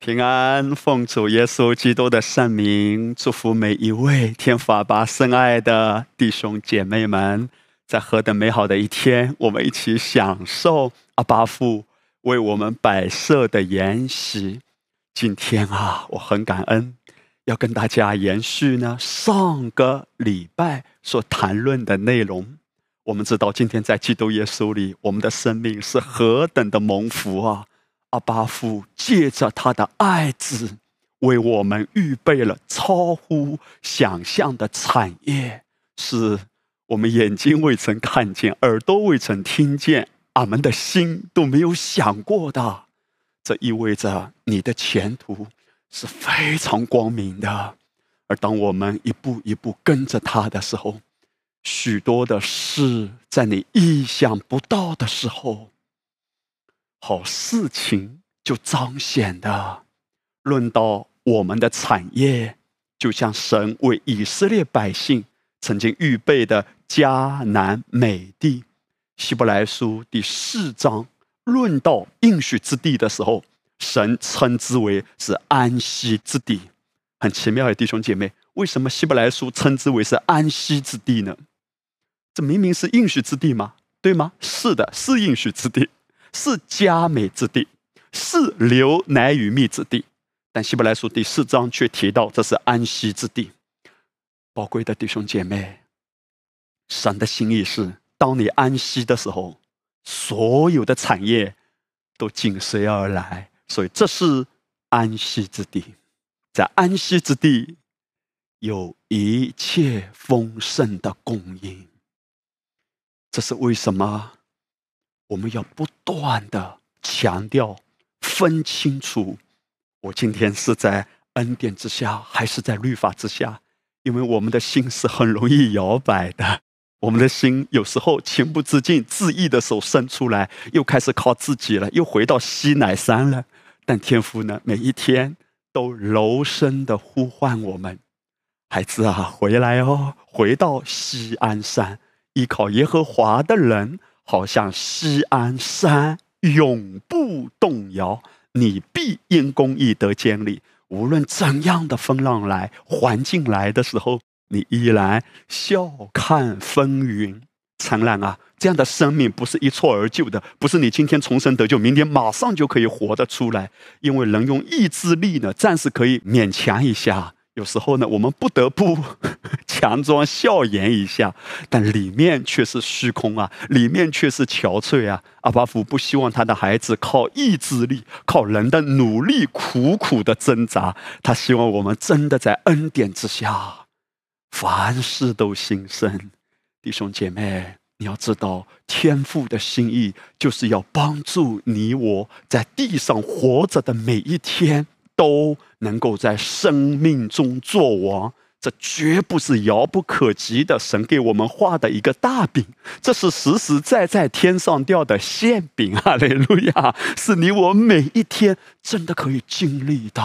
平安，奉主耶稣基督的圣名，祝福每一位天父阿爸深爱的弟兄姐妹们，在何等美好的一天，我们一起享受阿爸父为我们摆设的筵席。今天啊，我很感恩，要跟大家延续呢上个礼拜所谈论的内容。我们知道，今天在基督耶稣里，我们的生命是何等的蒙福啊！阿巴夫借着他的爱子，为我们预备了超乎想象的产业，是我们眼睛未曾看见，耳朵未曾听见，俺们的心都没有想过的。这意味着你的前途是非常光明的。而当我们一步一步跟着他的时候，许多的事在你意想不到的时候。好事情就彰显的。论到我们的产业，就像神为以色列百姓曾经预备的迦南美地，希伯来书第四章论到应许之地的时候，神称之为是安息之地。很奇妙的弟兄姐妹，为什么希伯来书称之为是安息之地呢？这明明是应许之地吗？对吗？是的，是应许之地。是佳美之地，是流奶与蜜之地，但希伯来书第四章却提到这是安息之地。宝贵的弟兄姐妹，神的心意是：当你安息的时候，所有的产业都紧随而来。所以这是安息之地，在安息之地有一切丰盛的供应。这是为什么？我们要不断的强调，分清楚，我今天是在恩典之下，还是在律法之下？因为我们的心是很容易摇摆的，我们的心有时候情不自禁，自意的手伸出来，又开始靠自己了，又回到西乃山了。但天父呢，每一天都柔声的呼唤我们：“孩子啊，回来哦，回到西安山，依靠耶和华的人。”好像西安山永不动摇，你必因公义得坚立。无论怎样的风浪来，环境来的时候，你依然笑看风云灿烂啊！这样的生命不是一蹴而就的，不是你今天重生得救，明天马上就可以活得出来。因为人用意志力呢，暂时可以勉强一下。有时候呢，我们不得不 强装笑颜一下，但里面却是虚空啊，里面却是憔悴啊。阿巴夫不希望他的孩子靠意志力、靠人的努力苦苦的挣扎，他希望我们真的在恩典之下，凡事都兴盛。弟兄姐妹，你要知道，天父的心意就是要帮助你我在地上活着的每一天。都能够在生命中作王，这绝不是遥不可及的。神给我们画的一个大饼，这是实实在在天上掉的馅饼啊！雷路亚，是你我每一天真的可以经历的。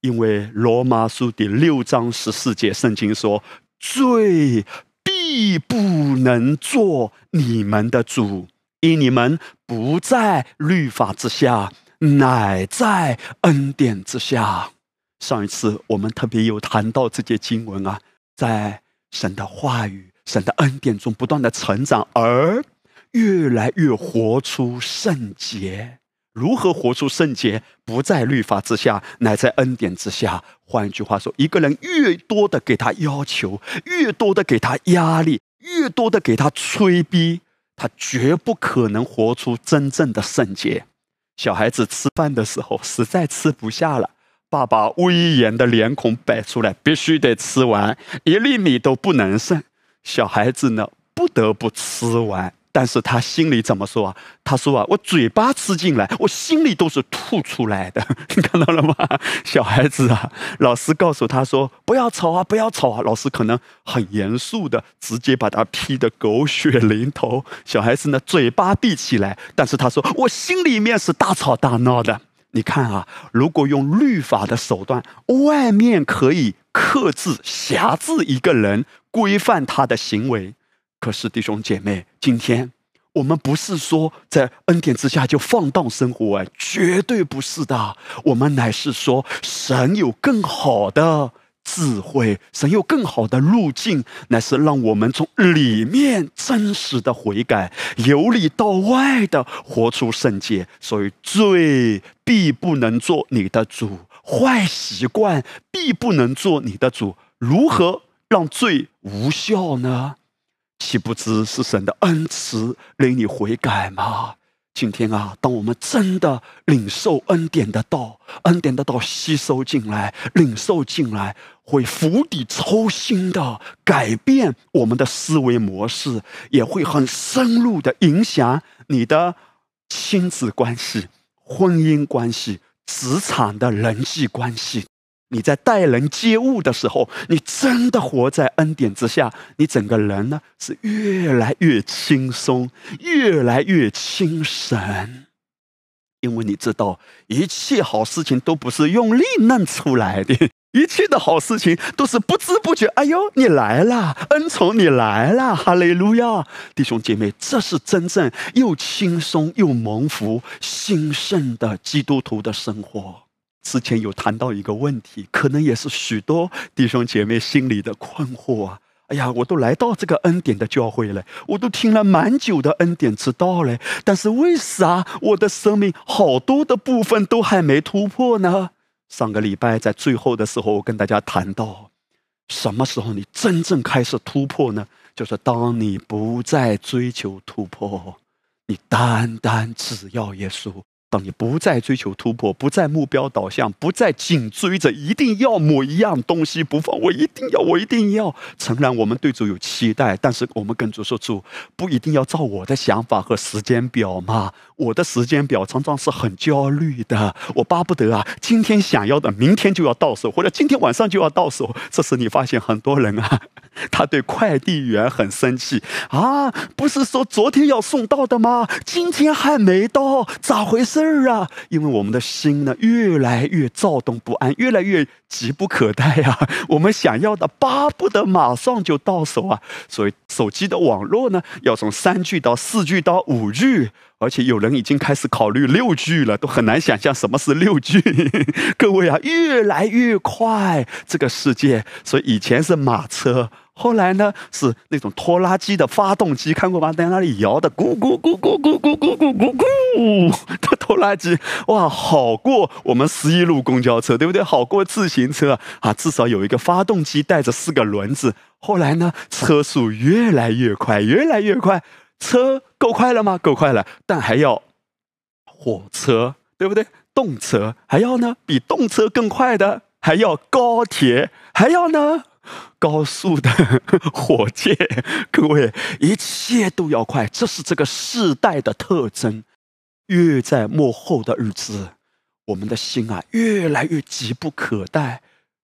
因为罗马书第六章十四节圣经说：“罪必不能做你们的主，因你们不在律法之下。”乃在恩典之下。上一次我们特别有谈到这节经文啊，在神的话语、神的恩典中不断的成长，而越来越活出圣洁。如何活出圣洁？不在律法之下，乃在恩典之下。换一句话说，一个人越多的给他要求，越多的给他压力，越多的给他催逼，他绝不可能活出真正的圣洁。小孩子吃饭的时候实在吃不下了，爸爸威严的脸孔摆出来，必须得吃完，一粒米都不能剩。小孩子呢，不得不吃完。但是他心里怎么说啊？他说啊，我嘴巴吃进来，我心里都是吐出来的。你看到了吗？小孩子啊，老师告诉他说不要吵啊，不要吵啊。老师可能很严肃的，直接把他批得狗血淋头。小孩子呢，嘴巴闭起来，但是他说我心里面是大吵大闹的。你看啊，如果用律法的手段，外面可以克制、辖制一个人，规范他的行为。可是弟兄姐妹，今天我们不是说在恩典之下就放荡生活，哎，绝对不是的。我们乃是说，神有更好的智慧，神有更好的路径，乃是让我们从里面真实的悔改，由里到外的活出圣洁。所以，罪必不能做你的主，坏习惯必不能做你的主。如何让罪无效呢？岂不知是神的恩慈令你悔改吗？今天啊，当我们真的领受恩典的道，恩典的道吸收进来、领受进来，会釜底抽薪的改变我们的思维模式，也会很深入的影响你的亲子关系、婚姻关系、职场的人际关系。你在待人接物的时候，你真的活在恩典之下，你整个人呢是越来越轻松，越来越精神，因为你知道，一切好事情都不是用力弄出来的，一切的好事情都是不知不觉。哎呦，你来了，恩宠你来了，哈利路亚，弟兄姐妹，这是真正又轻松又蒙福、兴盛的基督徒的生活。之前有谈到一个问题，可能也是许多弟兄姐妹心里的困惑啊！哎呀，我都来到这个恩典的教会了，我都听了蛮久的恩典之道了，但是为啥我的生命好多的部分都还没突破呢？上个礼拜在最后的时候，我跟大家谈到，什么时候你真正开始突破呢？就是当你不再追求突破，你单单只要耶稣。当你不再追求突破，不再目标导向，不再紧追着一定要某一样东西不放，我一定要，我一定要。诚然，我们对主有期待，但是我们跟主说：“主，不一定要照我的想法和时间表嘛。我的时间表常常是很焦虑的，我巴不得啊，今天想要的，明天就要到手，或者今天晚上就要到手。这时你发现很多人啊，他对快递员很生气啊，不是说昨天要送到的吗？今天还没到，咋回事？儿啊，因为我们的心呢越来越躁动不安，越来越急不可待呀。我们想要的巴不得马上就到手啊。所以手机的网络呢要从三 G 到四 G 到五 G，而且有人已经开始考虑六 G 了，都很难想象什么是六 G。各位啊，越来越快这个世界，所以以前是马车。后来呢，是那种拖拉机的发动机，看过吗？在那里摇的，咕咕咕咕咕咕咕咕咕咕，的拖拉机，哇，好过我们十一路公交车，对不对？好过自行车啊，至少有一个发动机带着四个轮子。后来呢，车速越来越快，越来越快，车够快了吗？够快了，但还要火车，对不对？动车还要呢，比动车更快的还要高铁，还要呢。高速的 火箭，各位，一切都要快，这是这个世代的特征。越在幕后的日子，我们的心啊，越来越急不可待。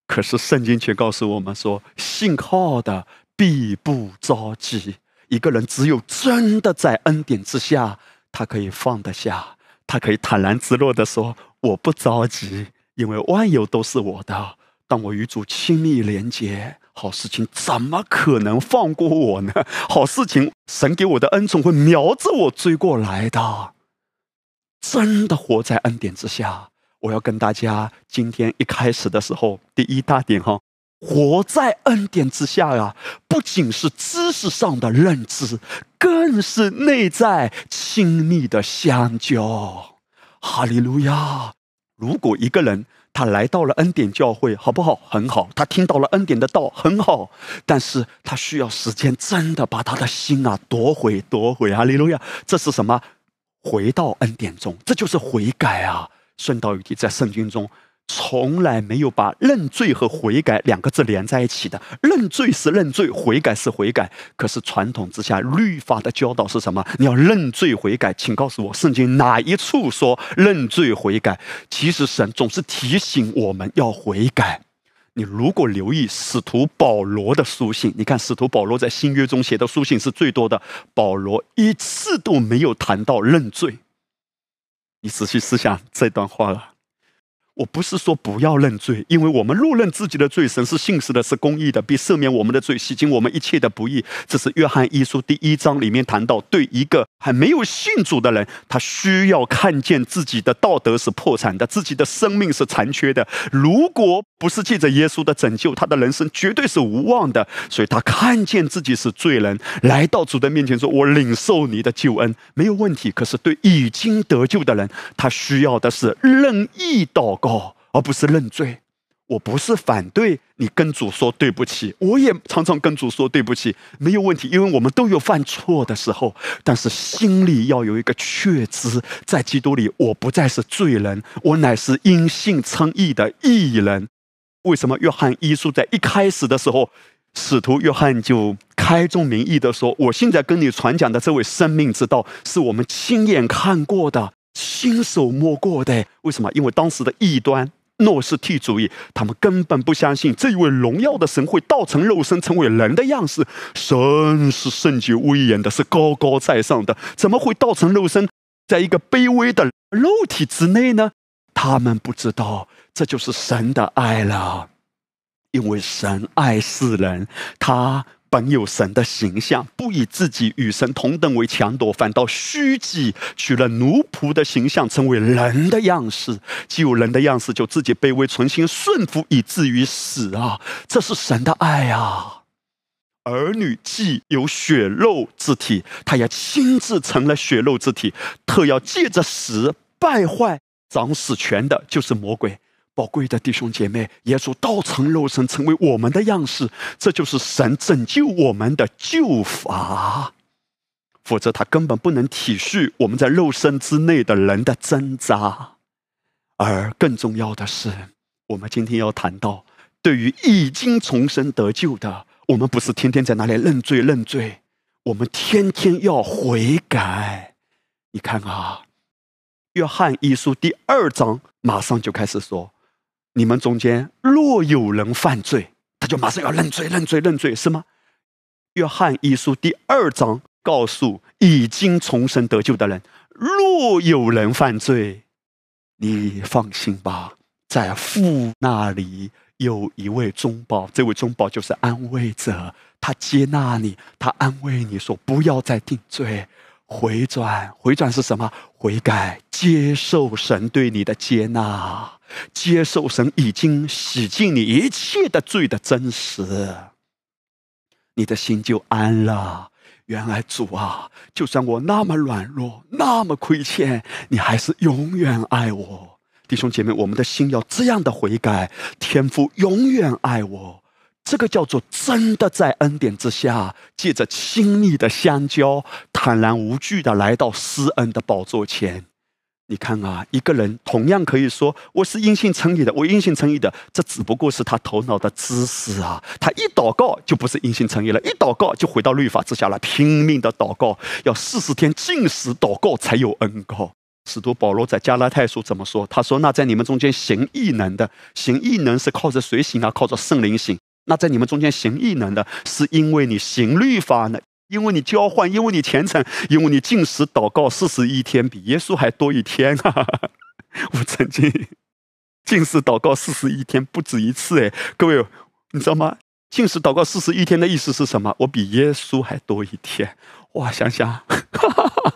可是圣经却告诉我们说：“信靠的必不着急。”一个人只有真的在恩典之下，他可以放得下，他可以坦然自若的说：“我不着急，因为万有都是我的。”当我与主亲密连接，好事情怎么可能放过我呢？好事情，神给我的恩宠会瞄着我追过来的。真的活在恩典之下，我要跟大家今天一开始的时候，第一大点哈，活在恩典之下呀，不仅是知识上的认知，更是内在亲密的相交。哈利路亚！如果一个人，他来到了恩典教会，好不好？很好。他听到了恩典的道，很好。但是他需要时间，真的把他的心啊夺回，夺回哈！利路亚，这是什么？回到恩典中，这就是悔改啊！顺道一提，在圣经中。从来没有把认罪和悔改两个字连在一起的。认罪是认罪，悔改是悔改。可是传统之下，律法的教导是什么？你要认罪悔改，请告诉我，圣经哪一处说认罪悔改？其实神总是提醒我们要悔改。你如果留意使徒保罗的书信，你看使徒保罗在新约中写的书信是最多的，保罗一次都没有谈到认罪。你仔细思想这段话了。我不是说不要认罪，因为我们若认自己的罪，神是信实的，是公义的，必赦免我们的罪，洗净我们一切的不义。这是约翰一书第一章里面谈到，对一个还没有信主的人，他需要看见自己的道德是破产的，自己的生命是残缺的。如果不是借着耶稣的拯救，他的人生绝对是无望的。所以他看见自己是罪人，来到主的面前说：“我领受你的救恩，没有问题。”可是对已经得救的人，他需要的是任意祷。告，而不是认罪。我不是反对你跟主说对不起，我也常常跟主说对不起，没有问题，因为我们都有犯错的时候。但是心里要有一个确知，在基督里，我不再是罪人，我乃是因信称义的义人。为什么约翰一书在一开始的时候，使徒约翰就开宗明义的说：“我现在跟你传讲的这位生命之道，是我们亲眼看过的。”亲手摸过的，为什么？因为当时的异端诺斯替主义，他们根本不相信这一位荣耀的神会道成肉身，成为人的样式。神是圣洁威严的，是高高在上的，怎么会道成肉身，在一个卑微的肉体之内呢？他们不知道，这就是神的爱了，因为神爱世人，他。本有神的形象，不以自己与神同等为强夺，反倒虚己，取了奴仆的形象，成为人的样式。既有人的样式，就自己卑微，存心顺服，以至于死啊！这是神的爱啊！儿女既有血肉之体，他也亲自成了血肉之体，特要借着死败坏掌死权的，就是魔鬼。宝贵的弟兄姐妹，耶稣道成肉身，成为我们的样式，这就是神拯救我们的救法。否则，他根本不能体恤我们在肉身之内的人的挣扎。而更重要的是，我们今天要谈到，对于已经重生得救的，我们不是天天在那里认罪认罪，我们天天要悔改。你看啊，《约翰一书》第二章马上就开始说。你们中间若有人犯罪，他就马上要认罪、认罪、认罪，是吗？约翰一书第二章告诉已经重生得救的人：若有人犯罪，你放心吧，在父那里有一位中保，这位中保就是安慰者，他接纳你，他安慰你说不要再定罪。回转，回转是什么？悔改，接受神对你的接纳，接受神已经洗净你一切的罪的真实，你的心就安了。原来主啊，就算我那么软弱，那么亏欠，你还是永远爱我。弟兄姐妹，我们的心要这样的悔改，天父永远爱我。这个叫做真的在恩典之下，借着亲密的相交，坦然无惧的来到施恩的宝座前。你看啊，一个人同样可以说我是因信称义的，我因信称义的，这只不过是他头脑的知识啊。他一祷告就不是因信称义了，一祷告就回到律法之下了，拼命的祷告，要四十天禁食祷告才有恩告。使徒保罗在加拉太书怎么说？他说：“那在你们中间行异能的，行异能是靠着谁行啊？靠着圣灵行。”那在你们中间行异能的，是因为你行律法呢？因为你交换，因为你虔诚，因为你进食祷告四十一天，比耶稣还多一天啊！我曾经进食祷告四十一天，不止一次哎，各位，你知道吗？进食祷告四十一天的意思是什么？我比耶稣还多一天！哇，想想，哈哈哈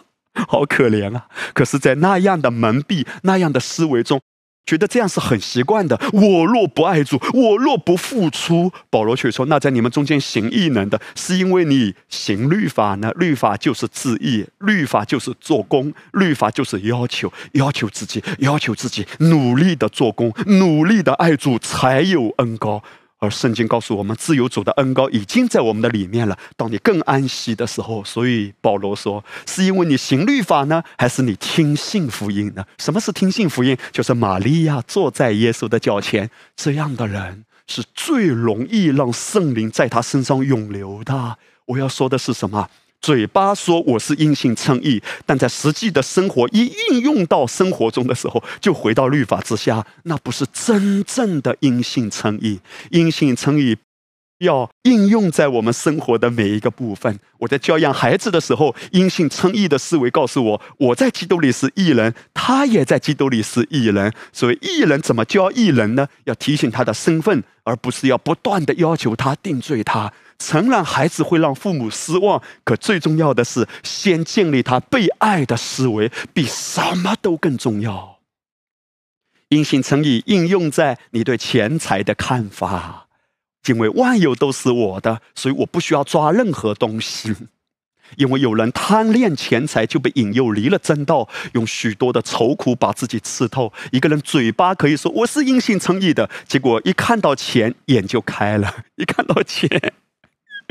好可怜啊！可是，在那样的蒙蔽、那样的思维中。觉得这样是很习惯的。我若不爱主，我若不付出，保罗却说：“那在你们中间行异能的，是因为你行律法呢？律法就是自义，律法就是做工，律法就是要求，要求自己，要求自己努力的做工，努力的爱主，才有恩高。而圣经告诉我们，自由主的恩高已经在我们的里面了。当你更安息的时候，所以保罗说，是因为你行律法呢，还是你听信福音呢？什么是听信福音？就是玛利亚坐在耶稣的脚前，这样的人是最容易让圣灵在他身上涌流的。我要说的是什么？嘴巴说我是因信称义，但在实际的生活一应用到生活中的时候，就回到律法之下，那不是真正的因信称义。因信称义要应用在我们生活的每一个部分。我在教养孩子的时候，因信称义的思维告诉我，我在基督里是义人，他也在基督里是义人。所以，义人怎么教义人呢？要提醒他的身份，而不是要不断的要求他定罪他。承认孩子会让父母失望，可最重要的是先建立他被爱的思维，比什么都更重要。因信称义应用在你对钱财的看法。因为万有都是我的，所以我不需要抓任何东西。因为有人贪恋钱财，就被引诱离了正道，用许多的愁苦把自己刺透。一个人嘴巴可以说我是因信称义的，结果一看到钱眼就开了，一看到钱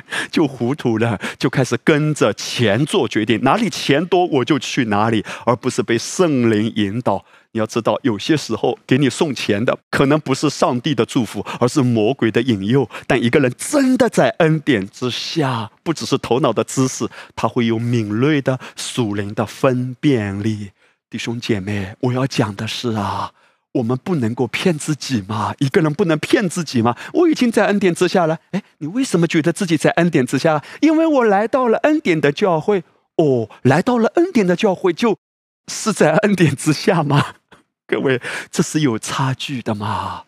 就糊涂了，就开始跟着钱做决定，哪里钱多我就去哪里，而不是被圣灵引导。你要知道，有些时候给你送钱的可能不是上帝的祝福，而是魔鬼的引诱。但一个人真的在恩典之下，不只是头脑的知识，他会有敏锐的属灵的分辨力。弟兄姐妹，我要讲的是啊，我们不能够骗自己嘛。一个人不能骗自己吗？我已经在恩典之下了。哎，你为什么觉得自己在恩典之下？因为我来到了恩典的教会。哦，来到了恩典的教会，就是在恩典之下吗？各位，这是有差距的嘛？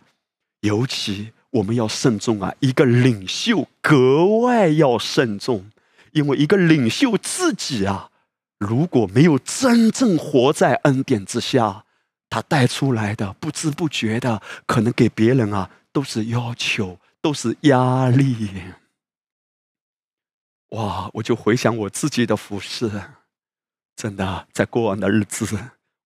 尤其我们要慎重啊！一个领袖格外要慎重，因为一个领袖自己啊，如果没有真正活在恩典之下，他带出来的不知不觉的，可能给别人啊都是要求，都是压力。哇！我就回想我自己的服饰，真的在过往的日子，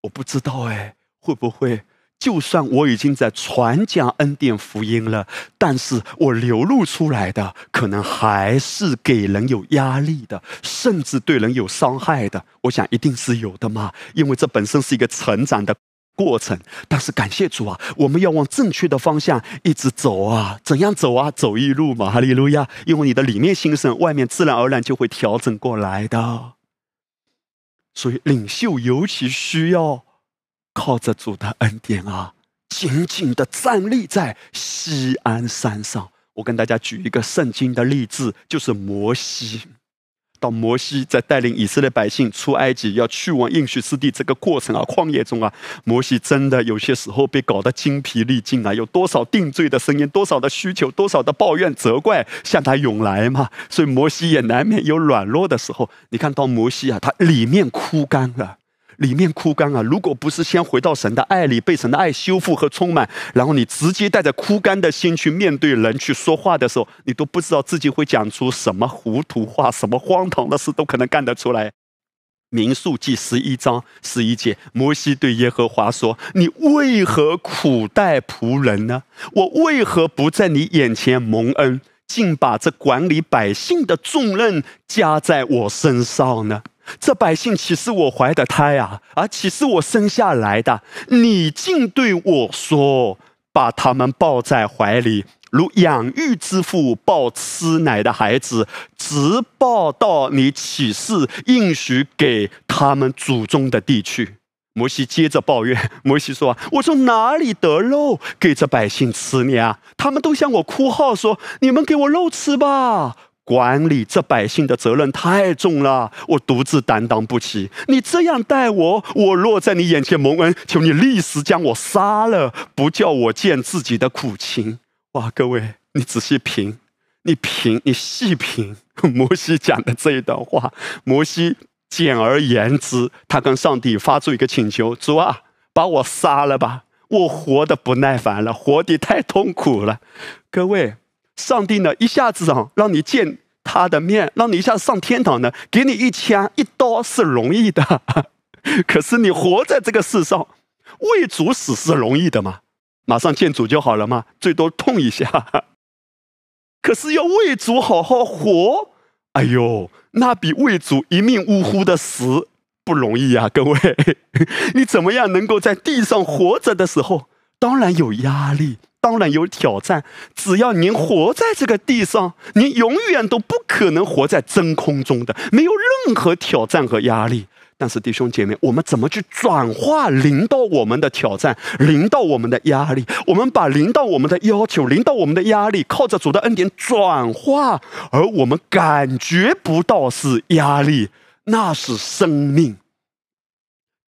我不知道哎。会不会，就算我已经在传讲恩典福音了，但是我流露出来的，可能还是给人有压力的，甚至对人有伤害的。我想一定是有的嘛，因为这本身是一个成长的过程。但是感谢主啊，我们要往正确的方向一直走啊！怎样走啊？走一路嘛，哈利路亚！因为你的里面心声，外面自然而然就会调整过来的。所以领袖尤其需要。靠着主的恩典啊，紧紧的站立在西安山上。我跟大家举一个圣经的例子，就是摩西。到摩西在带领以色列百姓出埃及，要去往应许之地这个过程啊，旷野中啊，摩西真的有些时候被搞得精疲力尽啊。有多少定罪的声音，多少的需求，多少的抱怨、责怪向他涌来嘛？所以摩西也难免有软弱的时候。你看到摩西啊，他里面枯干了。里面枯干啊！如果不是先回到神的爱里，被神的爱修复和充满，然后你直接带着枯干的心去面对人去说话的时候，你都不知道自己会讲出什么糊涂话，什么荒唐的事都可能干得出来。民数记十一章十一节，摩西对耶和华说：“你为何苦待仆人呢？我为何不在你眼前蒙恩，竟把这管理百姓的重任加在我身上呢？”这百姓岂是我怀的胎啊？而岂是我生下来的？你竟对我说，把他们抱在怀里，如养育之父抱吃奶的孩子，直抱到你起誓应许给他们祖宗的地去。摩西接着抱怨，摩西说：“我从哪里得肉给这百姓吃呢？他们都向我哭号说：你们给我肉吃吧。”管理这百姓的责任太重了，我独自担当不起。你这样待我，我若在你眼前蒙恩，求你立时将我杀了，不叫我见自己的苦情。哇，各位，你仔细品，你品，你细品摩西讲的这一段话。摩西简而言之，他跟上帝发出一个请求：主啊，把我杀了吧，我活得不耐烦了，活得太痛苦了。各位。上帝呢，一下子啊，让你见他的面，让你一下子上天堂呢，给你一枪一刀是容易的，可是你活在这个世上，为主死是容易的吗？马上见主就好了吗？最多痛一下。可是要为主好好活，哎呦，那比为主一命呜呼的死不容易呀！各位，你怎么样能够在地上活着的时候，当然有压力。当然有挑战，只要您活在这个地上，您永远都不可能活在真空中的，没有任何挑战和压力。但是弟兄姐妹，我们怎么去转化临到我们的挑战，临到我们的压力？我们把临到我们的要求、临到我们的压力，靠着主的恩典转化，而我们感觉不到是压力，那是生命。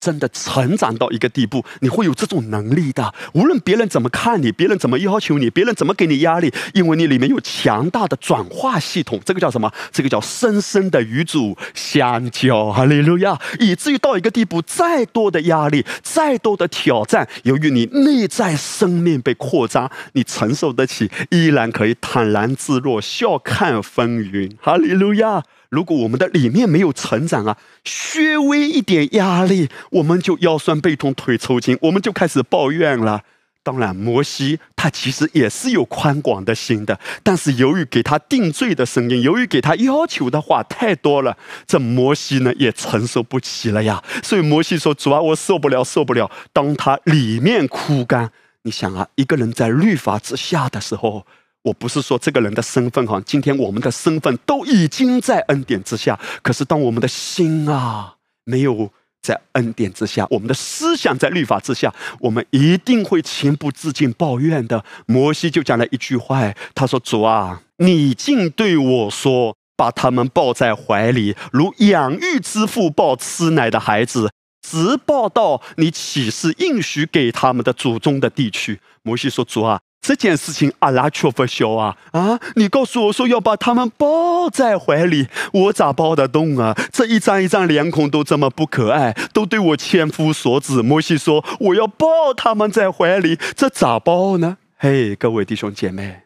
真的成长到一个地步，你会有这种能力的。无论别人怎么看你，别人怎么要求你，别人怎么给你压力，因为你里面有强大的转化系统。这个叫什么？这个叫深深的与主相交。哈利路亚！以至于到一个地步，再多的压力，再多的挑战，由于你内在生命被扩张，你承受得起，依然可以坦然自若，笑看风云。哈利路亚！如果我们的里面没有成长啊，稍微一点压力，我们就腰酸背痛、腿抽筋，我们就开始抱怨了。当然，摩西他其实也是有宽广的心的，但是由于给他定罪的声音，由于给他要求的话太多了，这摩西呢也承受不起了呀。所以摩西说：“主啊，我受不了，受不了。”当他里面枯干，你想啊，一个人在律法之下的时候。我不是说这个人的身份哈，今天我们的身份都已经在恩典之下，可是当我们的心啊没有在恩典之下，我们的思想在律法之下，我们一定会情不自禁抱怨的。摩西就讲了一句话，他说：“主啊，你竟对我说，把他们抱在怀里，如养育之父抱吃奶的孩子，直抱到你起誓应许给他们的祖宗的地区。”摩西说：“主啊。”这件事情阿拉却不晓啊啊！你告诉我说要把他们抱在怀里，我咋抱得动啊？这一张一张脸孔都这么不可爱，都对我千夫所指。摩西说我要抱他们在怀里，这咋抱呢？嘿，各位弟兄姐妹，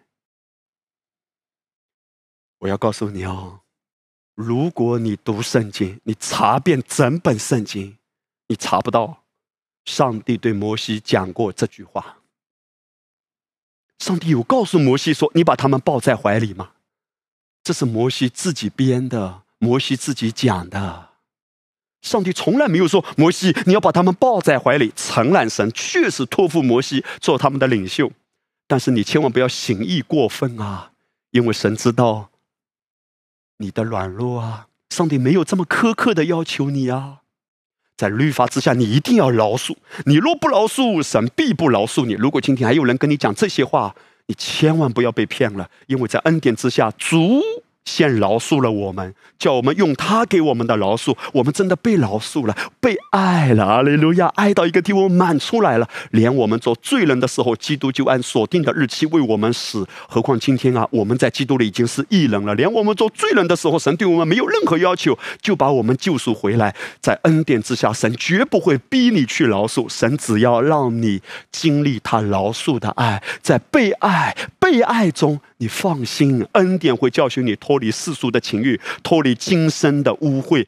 我要告诉你哦，如果你读圣经，你查遍整本圣经，你查不到上帝对摩西讲过这句话。上帝有告诉摩西说：“你把他们抱在怀里吗？”这是摩西自己编的，摩西自己讲的。上帝从来没有说：“摩西，你要把他们抱在怀里。”诚然，神确实托付摩西做他们的领袖，但是你千万不要行义过分啊，因为神知道你的软弱啊。上帝没有这么苛刻的要求你啊。在律法之下，你一定要饶恕。你若不饶恕，神必不饶恕你。如果今天还有人跟你讲这些话，你千万不要被骗了，因为在恩典之下，主。先饶恕了我们，叫我们用他给我们的饶恕，我们真的被饶恕了，被爱了。阿利路亚，爱到一个地步满出来了。连我们做罪人的时候，基督就按锁定的日期为我们死。何况今天啊，我们在基督里已经是义人了。连我们做罪人的时候，神对我们没有任何要求，就把我们救赎回来。在恩典之下，神绝不会逼你去饶恕，神只要让你经历他饶恕的爱，在被爱、被爱中。你放心，恩典会教训你脱离世俗的情欲，脱离今生的污秽，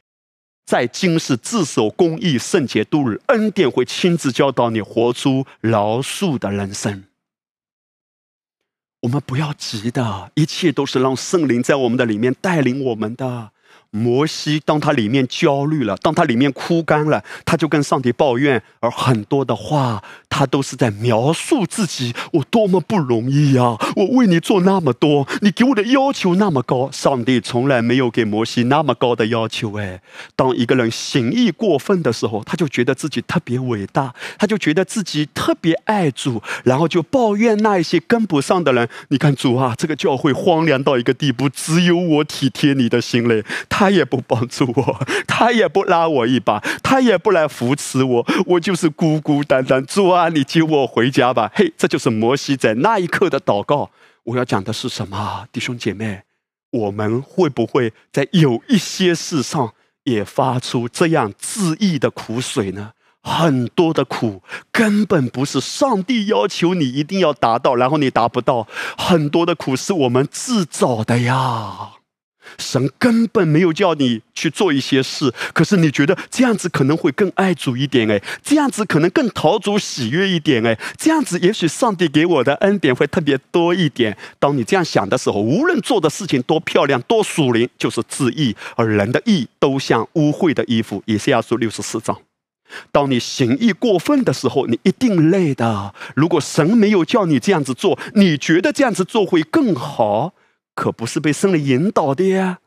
在今世自守公义、圣洁度日。恩典会亲自教导你活出饶恕的人生。我们不要急的，一切都是让圣灵在我们的里面带领我们的。摩西，当他里面焦虑了，当他里面枯干了，他就跟上帝抱怨，而很多的话，他都是在描述自己，我多么不容易呀！我为你做那么多，你给我的要求那么高，上帝从来没有给摩西那么高的要求。哎，当一个人行义过分的时候，他就觉得自己特别伟大，他就觉得自己特别爱主，然后就抱怨那一些跟不上的人。你看主啊，这个教会荒凉到一个地步，只有我体贴你的心嘞。他他也不帮助我，他也不拉我一把，他也不来扶持我，我就是孤孤单单。主啊，你接我回家吧。嘿，这就是摩西在那一刻的祷告。我要讲的是什么，弟兄姐妹？我们会不会在有一些事上也发出这样自意的苦水呢？很多的苦根本不是上帝要求你一定要达到，然后你达不到。很多的苦是我们自找的呀。神根本没有叫你去做一些事，可是你觉得这样子可能会更爱主一点哎，这样子可能更讨主喜悦一点哎，这样子也许上帝给我的恩典会特别多一点。当你这样想的时候，无论做的事情多漂亮、多属灵，就是自义，而人的义都像污秽的衣服。以赛亚书六十四章。当你行义过分的时候，你一定累的。如果神没有叫你这样子做，你觉得这样子做会更好？可不是被圣灵引导的呀！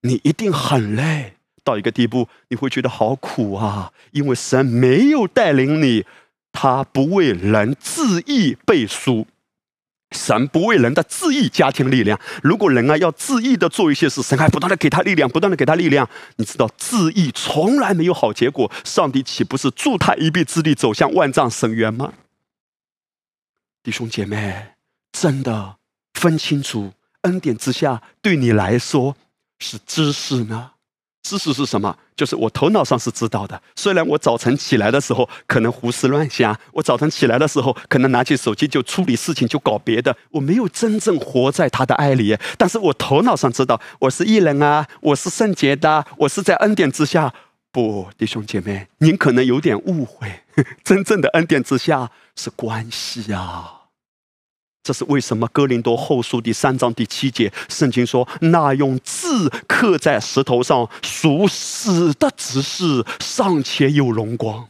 你一定很累。到一个地步，你会觉得好苦啊，因为神没有带领你，他不为人自意背书。神不为人的自意加添力量。如果人啊要自意的做一些事，神还不断的给他力量，不断的给他力量。你知道自意从来没有好结果，上帝岂不是助他一臂之力走向万丈深渊吗？弟兄姐妹，真的分清楚，恩典之下对你来说是知识呢？知识是什么？就是我头脑上是知道的。虽然我早晨起来的时候可能胡思乱想，我早晨起来的时候可能拿起手机就处理事情，就搞别的。我没有真正活在他的爱里，但是我头脑上知道我是艺人啊，我是圣洁的，我是在恩典之下。不，弟兄姐妹，您可能有点误会，真正的恩典之下是关系啊。这是为什么？哥林多后书第三章第七节，圣经说：“那用字刻在石头上属死的指示，尚且有荣光；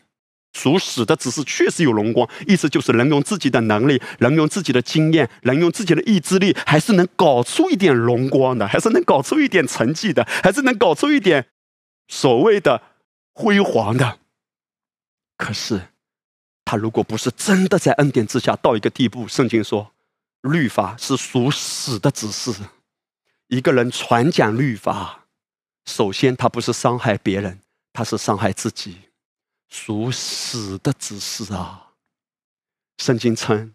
属死的指示确实有荣光。意思就是，人用自己的能力，人用自己的经验，人用自己的意志力，还是能搞出一点荣光的，还是能搞出一点成绩的，还是能搞出一点所谓的辉煌的。可是，他如果不是真的在恩典之下到一个地步，圣经说。”律法是属死的指示。一个人传讲律法，首先他不是伤害别人，他是伤害自己，属死的指示啊。圣经称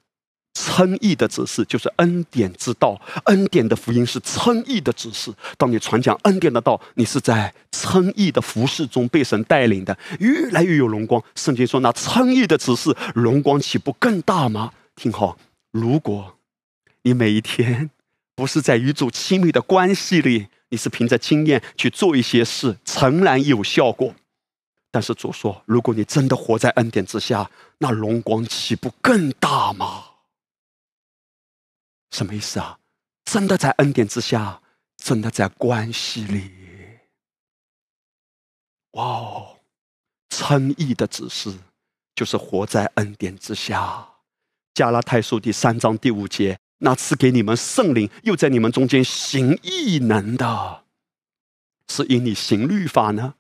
称义的指示就是恩典之道，恩典的福音是称义的指示。当你传讲恩典的道，你是在称义的服饰中被神带领的，越来越有荣光。圣经说，那称义的指示，荣光岂不更大吗？听好，如果。你每一天不是在与主亲密的关系里，你是凭着经验去做一些事，诚然有效果。但是主说，如果你真的活在恩典之下，那荣光岂不更大吗？什么意思啊？真的在恩典之下，真的在关系里。哇哦，称义的指示就是活在恩典之下。加拉太书第三章第五节。那赐给你们圣灵，又在你们中间行异能的，是因你行律法呢，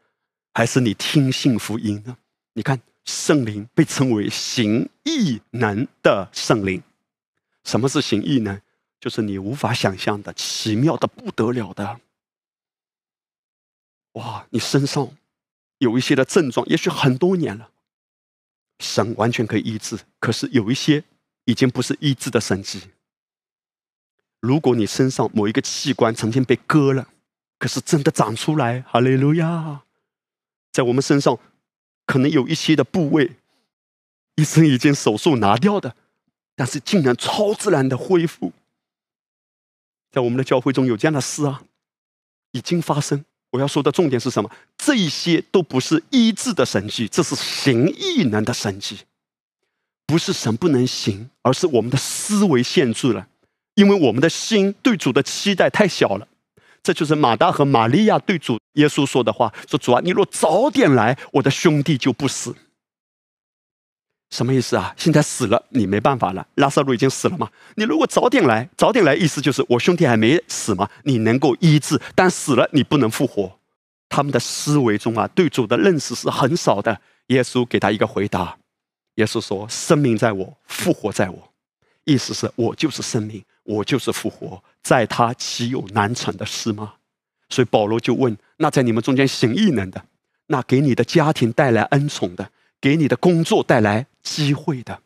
还是你听信福音呢？你看，圣灵被称为行异能的圣灵。什么是行异能？就是你无法想象的、奇妙的不得了的。哇，你身上有一些的症状，也许很多年了，神完全可以医治，可是有一些已经不是医治的神迹。如果你身上某一个器官曾经被割了，可是真的长出来，哈利路亚！在我们身上，可能有一些的部位，医生已经手术拿掉的，但是竟然超自然的恢复。在我们的教会中有这样的事啊，已经发生。我要说的重点是什么？这一些都不是医治的神迹，这是行异能的神迹。不是神不能行，而是我们的思维限制了。因为我们的心对主的期待太小了，这就是马大和玛利亚对主耶稣说的话：“说主啊，你若早点来，我的兄弟就不死。”什么意思啊？现在死了，你没办法了。拉萨路已经死了嘛？你如果早点来，早点来，意思就是我兄弟还没死嘛？你能够医治，但死了你不能复活。他们的思维中啊，对主的认识是很少的。耶稣给他一个回答：耶稣说：“生命在我，复活在我。”意思是我就是生命。我就是复活，在他岂有难成的事吗？所以保罗就问：那在你们中间行异能的，那给你的家庭带来恩宠的，给你的工作带来机会的，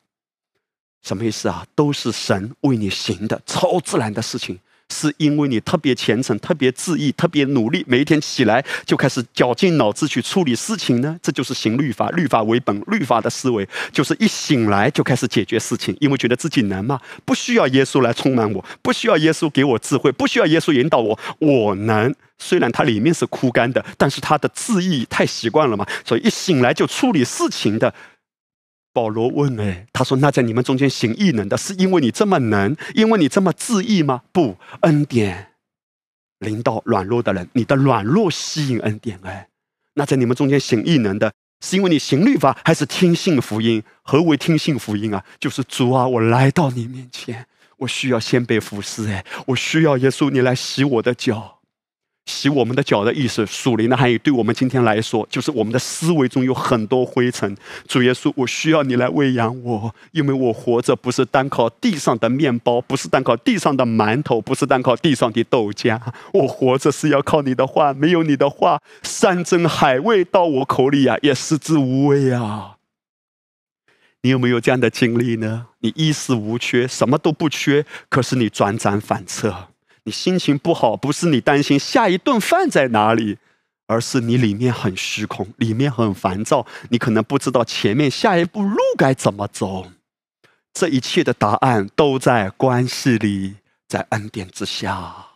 什么意思啊？都是神为你行的超自然的事情。是因为你特别虔诚、特别自意、特别努力，每一天起来就开始绞尽脑汁去处理事情呢？这就是行律法，律法为本，律法的思维就是一醒来就开始解决事情，因为觉得自己能嘛，不需要耶稣来充满我，不需要耶稣给我智慧，不需要耶稣引导我，我能。虽然它里面是枯干的，但是他的自意太习惯了嘛，所以一醒来就处理事情的。保罗问：“哎，他说，那在你们中间行异能的，是因为你这么能，因为你这么自义吗？不，恩典临到软弱的人，你的软弱吸引恩典。哎，那在你们中间行异能的，是因为你行律法，还是听信福音？何为听信福音啊？就是主啊，我来到你面前，我需要先被服侍。哎，我需要耶稣，你来洗我的脚。洗我们的脚的意思，属灵的含义，对我们今天来说，就是我们的思维中有很多灰尘。主耶稣，我需要你来喂养我，因为我活着不是单靠地上的面包，不是单靠地上的馒头，不是单靠地上的豆浆。我活着是要靠你的话，没有你的话，山珍海味到我口里呀，也食之无味啊。你有没有这样的经历呢？你衣食无缺，什么都不缺，可是你转转反侧。你心情不好，不是你担心下一顿饭在哪里，而是你里面很虚空，里面很烦躁。你可能不知道前面下一步路该怎么走。这一切的答案都在关系里，在恩典之下。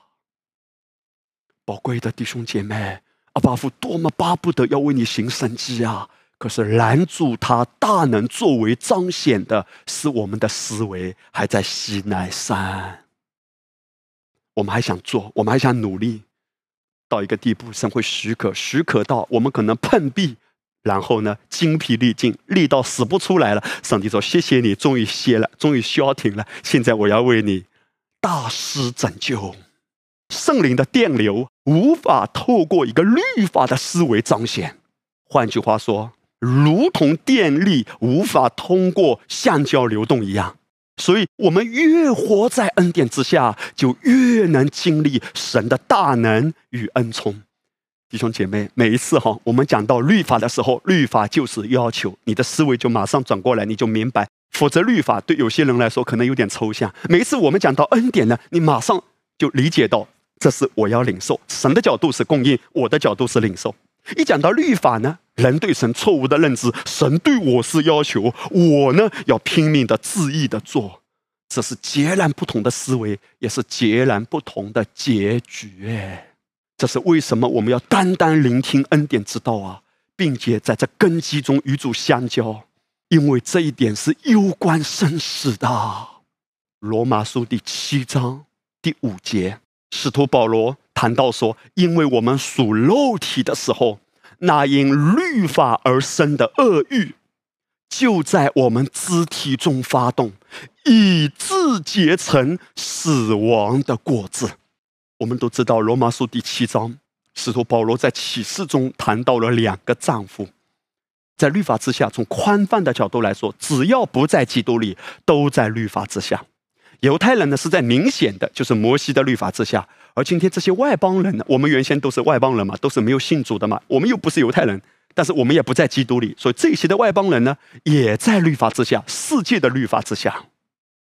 宝贵的弟兄姐妹，阿巴夫多么巴不得要为你行神迹啊！可是拦住他大能作为彰显的是我们的思维还在西奈山。我们还想做，我们还想努力，到一个地步，神会许可，许可到我们可能碰壁，然后呢，精疲力尽，力到死不出来了。上帝说：“谢谢你，终于歇了，终于消停了。现在我要为你大施拯救。圣灵的电流无法透过一个律法的思维彰显，换句话说，如同电力无法通过橡胶流动一样。”所以，我们越活在恩典之下，就越能经历神的大能与恩宠。弟兄姐妹，每一次哈，我们讲到律法的时候，律法就是要求你的思维就马上转过来，你就明白。否则，律法对有些人来说可能有点抽象。每一次我们讲到恩典呢，你马上就理解到，这是我要领受。神的角度是供应，我的角度是领受。一讲到律法呢？人对神错误的认知，神对我是要求，我呢要拼命的自意的做，这是截然不同的思维，也是截然不同的结局。哎，这是为什么我们要单单聆听恩典之道啊，并且在这根基中与主相交，因为这一点是攸关生死的。罗马书第七章第五节，使徒保罗谈到说，因为我们属肉体的时候。那因律法而生的恶欲，就在我们肢体中发动，以致结成死亡的果子。我们都知道，《罗马书》第七章，使徒保罗在启示中谈到了两个丈夫，在律法之下，从宽泛的角度来说，只要不在基督里，都在律法之下。犹太人呢，是在明显的就是摩西的律法之下；而今天这些外邦人呢，我们原先都是外邦人嘛，都是没有信主的嘛，我们又不是犹太人，但是我们也不在基督里，所以这些的外邦人呢，也在律法之下，世界的律法之下。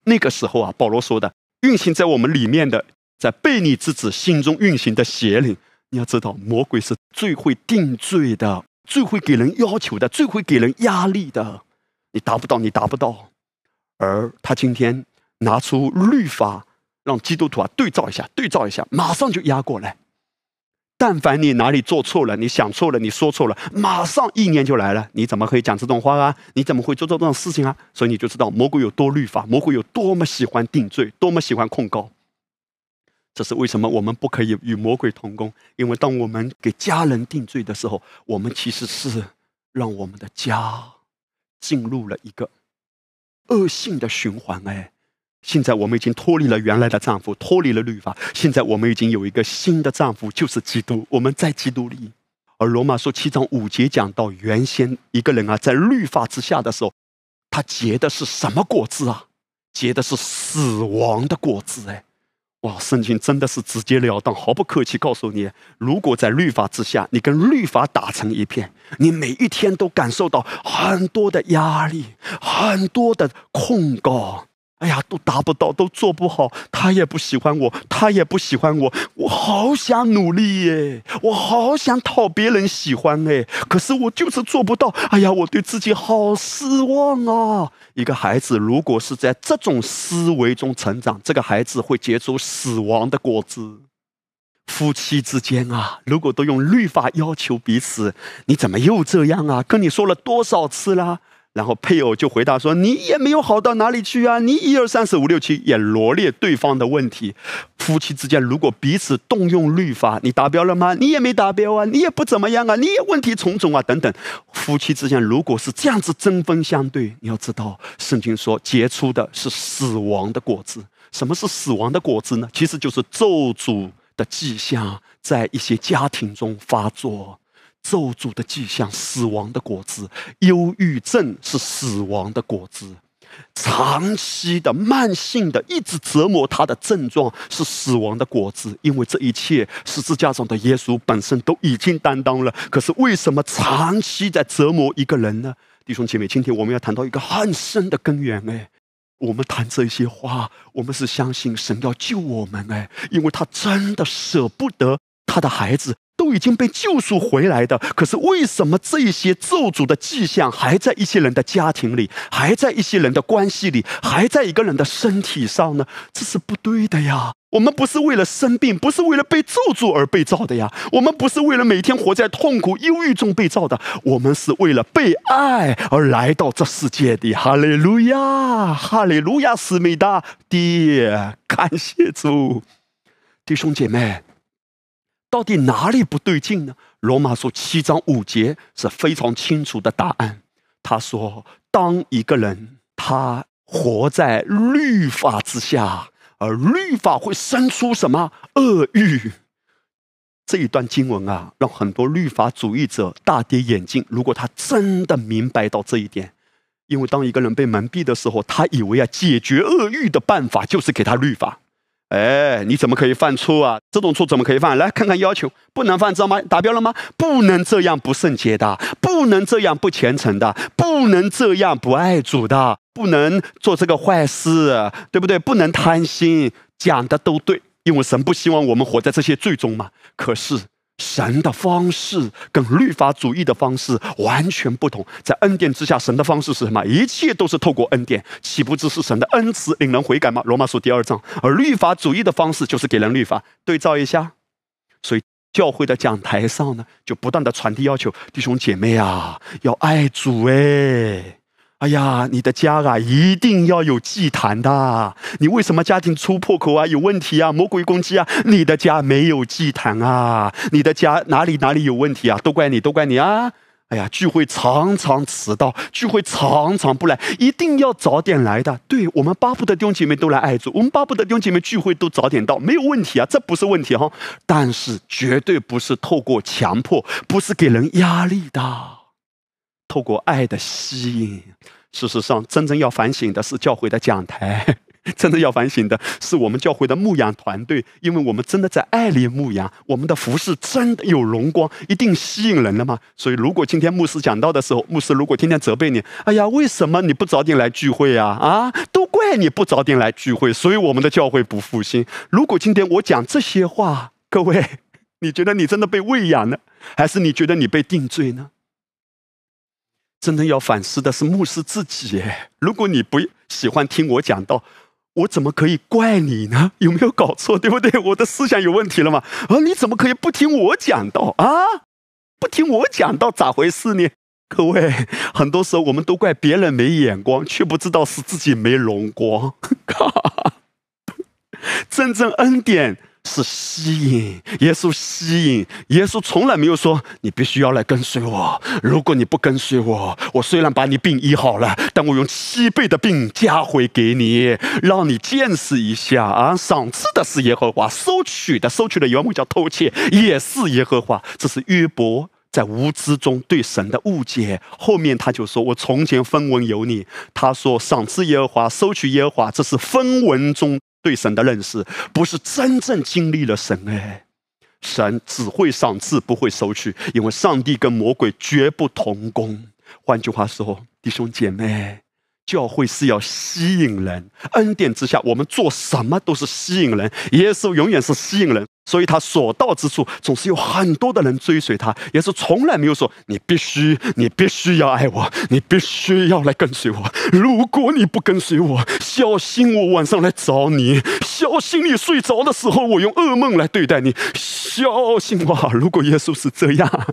那个时候啊，保罗说的运行在我们里面的，在悖逆之子心中运行的邪灵，你要知道，魔鬼是最会定罪的，最会给人要求的，最会给人压力的。你达不到，你达不到，而他今天。拿出律法，让基督徒啊对照一下，对照一下，马上就压过来。但凡你哪里做错了，你想错了，你说错了，马上意念就来了。你怎么可以讲这种话啊？你怎么会做这种事情啊？所以你就知道魔鬼有多律法，魔鬼有多么喜欢定罪，多么喜欢控告。这是为什么我们不可以与魔鬼同工？因为当我们给家人定罪的时候，我们其实是让我们的家进入了一个恶性的循环。哎。现在我们已经脱离了原来的丈夫，脱离了律法。现在我们已经有一个新的丈夫，就是基督。我们在基督里。而罗马书七章五节讲到，原先一个人啊，在律法之下的时候，他结的是什么果子啊？结的是死亡的果子。哎，哇！圣经真的是直截了当，毫不客气告诉你：如果在律法之下，你跟律法打成一片，你每一天都感受到很多的压力，很多的控告。哎呀，都达不到，都做不好，他也不喜欢我，他也不喜欢我，我好想努力耶，我好想讨别人喜欢哎，可是我就是做不到。哎呀，我对自己好失望啊！一个孩子如果是在这种思维中成长，这个孩子会结出死亡的果子。夫妻之间啊，如果都用律法要求彼此，你怎么又这样啊？跟你说了多少次啦？然后配偶就回答说：“你也没有好到哪里去啊！你一二三四五六七也罗列对方的问题。夫妻之间如果彼此动用律法，你达标了吗？你也没达标啊！你也不怎么样啊！你也问题重重啊！等等。夫妻之间如果是这样子针锋相对，你要知道，圣经说结出的是死亡的果子。什么是死亡的果子呢？其实就是咒诅的迹象在一些家庭中发作，咒诅的迹象，死亡的果子，忧郁症是死亡的果子。长期的、慢性的、一直折磨他的症状是死亡的果子，因为这一切十字架上的耶稣本身都已经担当了。可是为什么长期在折磨一个人呢？弟兄姐妹，今天我们要谈到一个很深的根源。哎，我们谈这些话，我们是相信神要救我们。哎，因为他真的舍不得他的孩子。都已经被救赎回来的，可是为什么这些咒诅的迹象还在一些人的家庭里，还在一些人的关系里，还在一个人的身体上呢？这是不对的呀！我们不是为了生病，不是为了被咒诅而被造的呀！我们不是为了每天活在痛苦、忧郁中被造的，我们是为了被爱而来到这世界的。哈利路亚，哈利路亚，思美达爹，感谢主，弟兄姐妹。到底哪里不对劲呢？罗马书七章五节是非常清楚的答案。他说：“当一个人他活在律法之下，而律法会生出什么恶欲？”这一段经文啊，让很多律法主义者大跌眼镜。如果他真的明白到这一点，因为当一个人被蒙蔽的时候，他以为啊，解决恶欲的办法就是给他律法。哎，你怎么可以犯错啊？这种错怎么可以犯？来看看要求，不能犯，知道吗？达标了吗？不能这样不圣洁的，不能这样不虔诚的，不能这样不爱主的，不能做这个坏事，对不对？不能贪心，讲的都对，因为神不希望我们活在这些罪中嘛。可是。神的方式跟律法主义的方式完全不同。在恩典之下，神的方式是什么？一切都是透过恩典，岂不知是神的恩慈令人悔改吗？罗马书第二章。而律法主义的方式就是给人律法。对照一下，所以教会的讲台上呢，就不断的传递要求：弟兄姐妹啊，要爱主哎。哎呀，你的家啊，一定要有祭坛的。你为什么家庭出破口啊？有问题啊？魔鬼攻击啊？你的家没有祭坛啊？你的家哪里哪里有问题啊？都怪你，都怪你啊！哎呀，聚会常常迟到，聚会常常不来，一定要早点来的。对我们巴不得弟兄姐妹都来爱主，我们巴不得弟兄姐妹聚会都早点到，没有问题啊，这不是问题哈。但是绝对不是透过强迫，不是给人压力的。透过爱的吸引，事实上，真正要反省的是教会的讲台，真正要反省的是我们教会的牧养团队，因为我们真的在爱里牧养，我们的服饰真的有荣光，一定吸引人了吗？所以，如果今天牧师讲到的时候，牧师如果天天责备你，哎呀，为什么你不早点来聚会啊？啊，都怪你不早点来聚会，所以我们的教会不复兴。如果今天我讲这些话，各位，你觉得你真的被喂养呢，还是你觉得你被定罪呢？真正要反思的是牧师自己。如果你不喜欢听我讲道，我怎么可以怪你呢？有没有搞错？对不对？我的思想有问题了吗？啊，你怎么可以不听我讲道啊？不听我讲道咋回事呢？各位，很多时候我们都怪别人没眼光，却不知道是自己没荣光。真正恩典。是吸引耶稣，吸引耶稣从来没有说你必须要来跟随我。如果你不跟随我，我虽然把你病医好了，但我用七倍的病加回给你，让你见识一下啊！赏赐的是耶和华，收取的收取的原文叫偷窃，也是耶和华。这是约伯在无知中对神的误解。后面他就说：“我从前分文有你。”他说：“赏赐耶和华，收取耶和华，这是分文中。”对神的认识不是真正经历了神哎，神只会赏赐不会收取，因为上帝跟魔鬼绝不同工。换句话说，弟兄姐妹。教会是要吸引人，恩典之下，我们做什么都是吸引人。耶稣永远是吸引人，所以他所到之处总是有很多的人追随他。耶稣从来没有说：“你必须，你必须要爱我，你必须要来跟随我。如果你不跟随我，小心我晚上来找你，小心你睡着的时候，我用噩梦来对待你。小心哇！如果耶稣是这样。”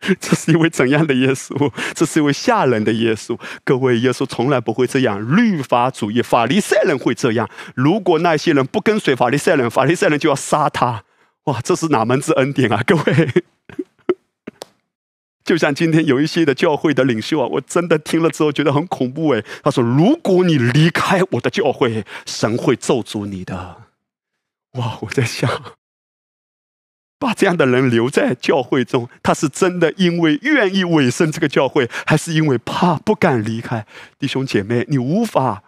这是一位怎样的耶稣？这是一位吓人的耶稣。各位，耶稣从来不会这样。律法主义、法利赛人会这样。如果那些人不跟随法利赛人，法利赛人就要杀他。哇，这是哪门子恩典啊？各位，就像今天有一些的教会的领袖啊，我真的听了之后觉得很恐怖哎。他说：“如果你离开我的教会，神会咒诅你的。”哇，我在想。把这样的人留在教会中，他是真的因为愿意委身这个教会，还是因为怕不敢离开？弟兄姐妹，你无法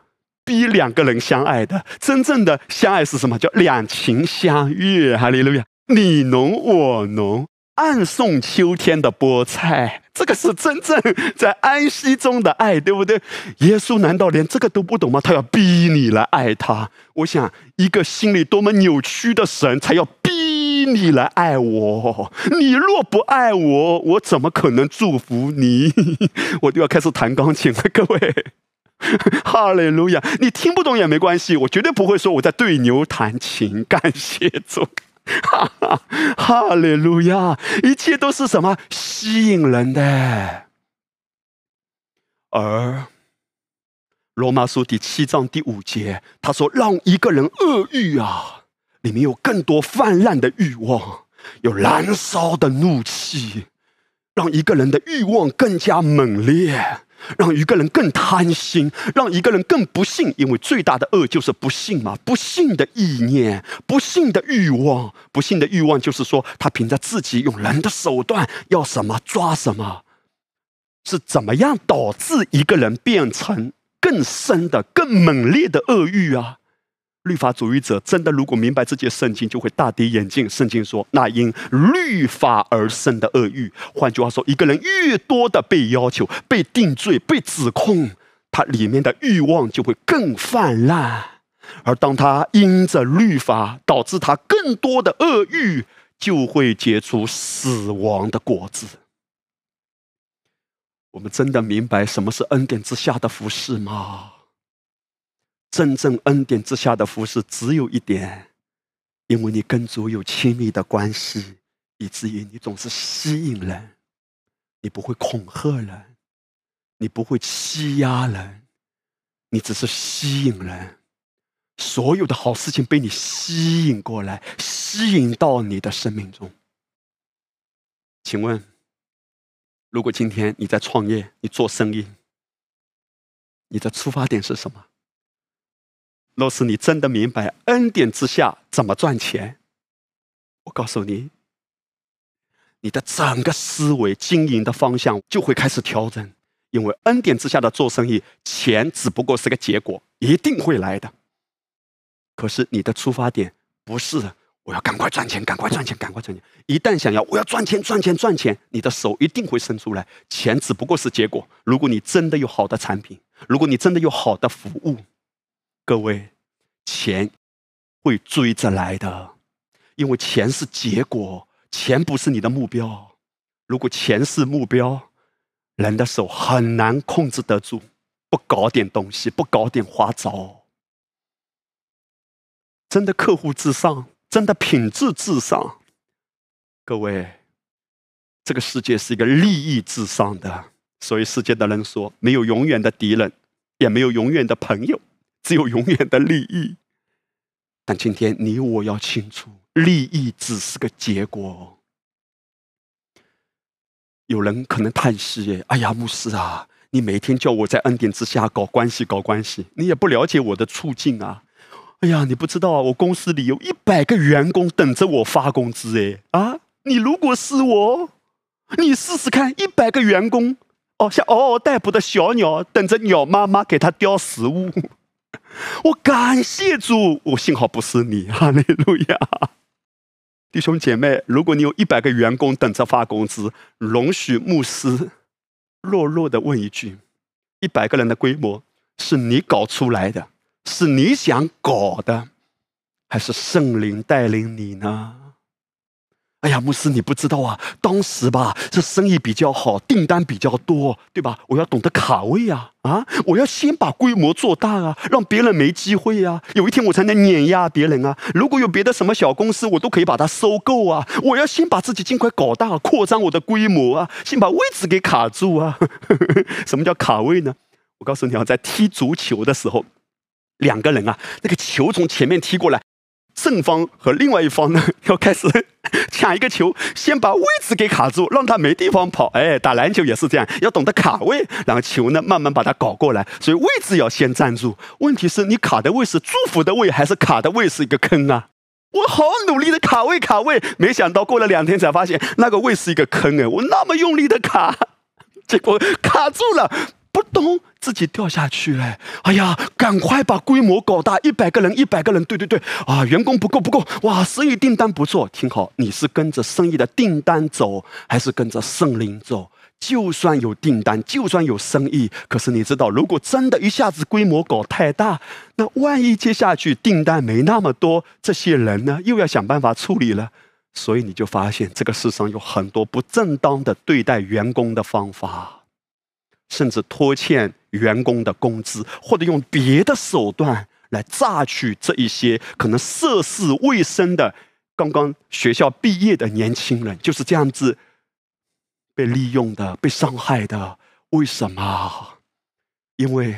逼两个人相爱的。真正的相爱是什么？叫两情相悦。哈利路亚，你侬我侬，暗送秋天的菠菜，这个是真正在安息中的爱，对不对？耶稣难道连这个都不懂吗？他要逼你来爱他。我想，一个心里多么扭曲的神，才要逼。你来爱我，你若不爱我，我怎么可能祝福你？我都要开始弹钢琴了，各位，哈利路亚！你听不懂也没关系，我绝对不会说我在对牛弹琴。感谢主，哈哈，哈利路亚！一切都是什么吸引人的？而罗马书第七章第五节，他说：“让一个人恶欲啊。”里面有更多泛滥的欲望，有燃烧的怒气，让一个人的欲望更加猛烈，让一个人更贪心，让一个人更不幸。因为最大的恶就是不幸嘛，不幸的意念，不幸的欲望，不幸的欲望就是说，他凭着自己用人的手段要什么抓什么，是怎么样导致一个人变成更深的、更猛烈的恶欲啊？律法主义者真的，如果明白这节圣经，就会大跌眼镜。圣经说，那因律法而生的恶欲，换句话说，一个人越多的被要求、被定罪、被指控，他里面的欲望就会更泛滥。而当他因着律法导致他更多的恶欲，就会结出死亡的果子。我们真的明白什么是恩典之下的服侍吗？真正恩典之下的服侍，只有一点，因为你跟主有亲密的关系，以至于你总是吸引人，你不会恐吓人，你不会欺压人，你只是吸引人，所有的好事情被你吸引过来，吸引到你的生命中。请问，如果今天你在创业，你做生意，你的出发点是什么？若是你真的明白恩典之下怎么赚钱，我告诉你，你的整个思维、经营的方向就会开始调整。因为恩典之下的做生意，钱只不过是个结果，一定会来的。可是你的出发点不是我要赶快赚钱、赶快赚钱、赶快赚钱。一旦想要我要赚钱、赚钱、赚钱，你的手一定会伸出来。钱只不过是结果。如果你真的有好的产品，如果你真的有好的服务，各位，钱会追着来的，因为钱是结果，钱不是你的目标。如果钱是目标，人的手很难控制得住，不搞点东西，不搞点花招。真的客户至上，真的品质至上。各位，这个世界是一个利益至上的，所以世界的人说，没有永远的敌人，也没有永远的朋友。只有永远的利益，但今天你我要清楚，利益只是个结果。有人可能叹息：“，哎呀，牧师啊，你每天叫我在恩典之下搞关系，搞关系，你也不了解我的处境啊！哎呀，你不知道啊，我公司里有一百个员工等着我发工资，哎啊，你如果是我，你试试看，一百个员工，哦，像嗷嗷待哺的小鸟，等着鸟妈妈给它叼食物。”我感谢主，我幸好不是你，哈利路亚！弟兄姐妹，如果你有一百个员工等着发工资，容许牧师弱弱的问一句：一百个人的规模是你搞出来的，是你想搞的，还是圣灵带领你呢？哎呀，牧师，你不知道啊！当时吧，这生意比较好，订单比较多，对吧？我要懂得卡位呀，啊！我要先把规模做大啊，让别人没机会呀。有一天我才能碾压别人啊！如果有别的什么小公司，我都可以把它收购啊！我要先把自己尽快搞大，扩张我的规模啊！先把位置给卡住啊！什么叫卡位呢？我告诉你啊，在踢足球的时候，两个人啊，那个球从前面踢过来。正方和另外一方呢，要开始 抢一个球，先把位置给卡住，让他没地方跑。哎，打篮球也是这样，要懂得卡位，然后球呢慢慢把它搞过来。所以位置要先站住。问题是你卡的位是祝福的位，还是卡的位是一个坑啊？我好努力的卡位卡位，没想到过了两天才发现那个位是一个坑哎！我那么用力的卡，结果卡住了，不懂，自己掉下去了。哎呀，赶快把规模搞大，一百个人，一百个人，对对对，啊，员工不够不够，哇，生意订单不错，听好，你是跟着生意的订单走，还是跟着圣灵走？就算有订单，就算有生意，可是你知道，如果真的一下子规模搞太大，那万一接下去订单没那么多，这些人呢又要想办法处理了。所以你就发现，这个世上有很多不正当的对待员工的方法，甚至拖欠员工的工资，或者用别的手段来榨取这一些可能涉世未深的、刚刚学校毕业的年轻人，就是这样子。被利用的、被伤害的，为什么？因为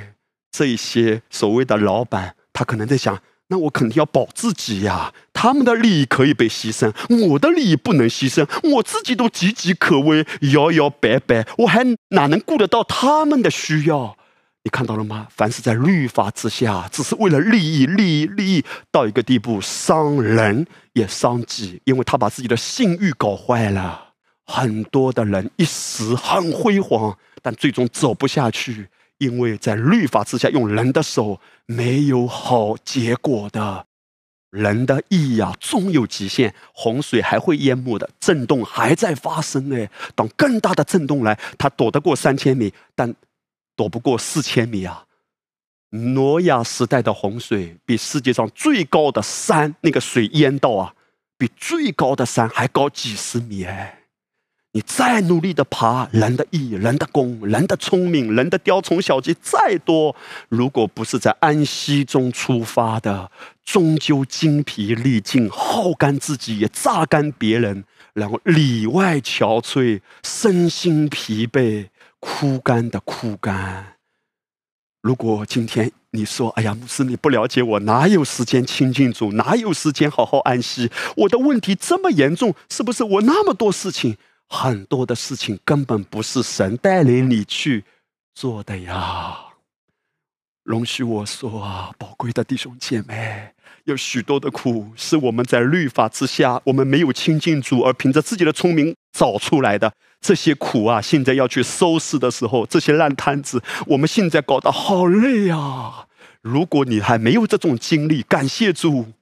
这一些所谓的老板，他可能在想：那我肯定要保自己呀。他们的利益可以被牺牲，我的利益不能牺牲。我自己都岌岌可危、摇摇摆摆，我还哪能顾得到他们的需要？你看到了吗？凡是在律法之下，只是为了利益、利益、利益，到一个地步，伤人也伤己，因为他把自己的信誉搞坏了。很多的人一时很辉煌，但最终走不下去，因为在律法之下用人的手没有好结果的。人的意呀，终有极限，洪水还会淹没的，震动还在发生哎。当更大的震动来，他躲得过三千米，但躲不过四千米啊。挪亚时代的洪水比世界上最高的山那个水淹到啊，比最高的山还高几十米哎。你再努力的爬，人的义、人的功、人的聪明、人的雕虫小技再多，如果不是在安息中出发的，终究精疲力尽，耗干自己，也榨干别人，然后里外憔悴，身心疲惫，枯干的枯干。如果今天你说：“哎呀，牧师，你不了解我，哪有时间亲近主，哪有时间好好安息？我的问题这么严重，是不是我那么多事情？”很多的事情根本不是神带领你去做的呀。容许我说啊，宝贵的弟兄姐妹，有许多的苦是我们在律法之下，我们没有亲近主，而凭着自己的聪明找出来的。这些苦啊，现在要去收拾的时候，这些烂摊子，我们现在搞得好累呀。如果你还没有这种经历，感谢主，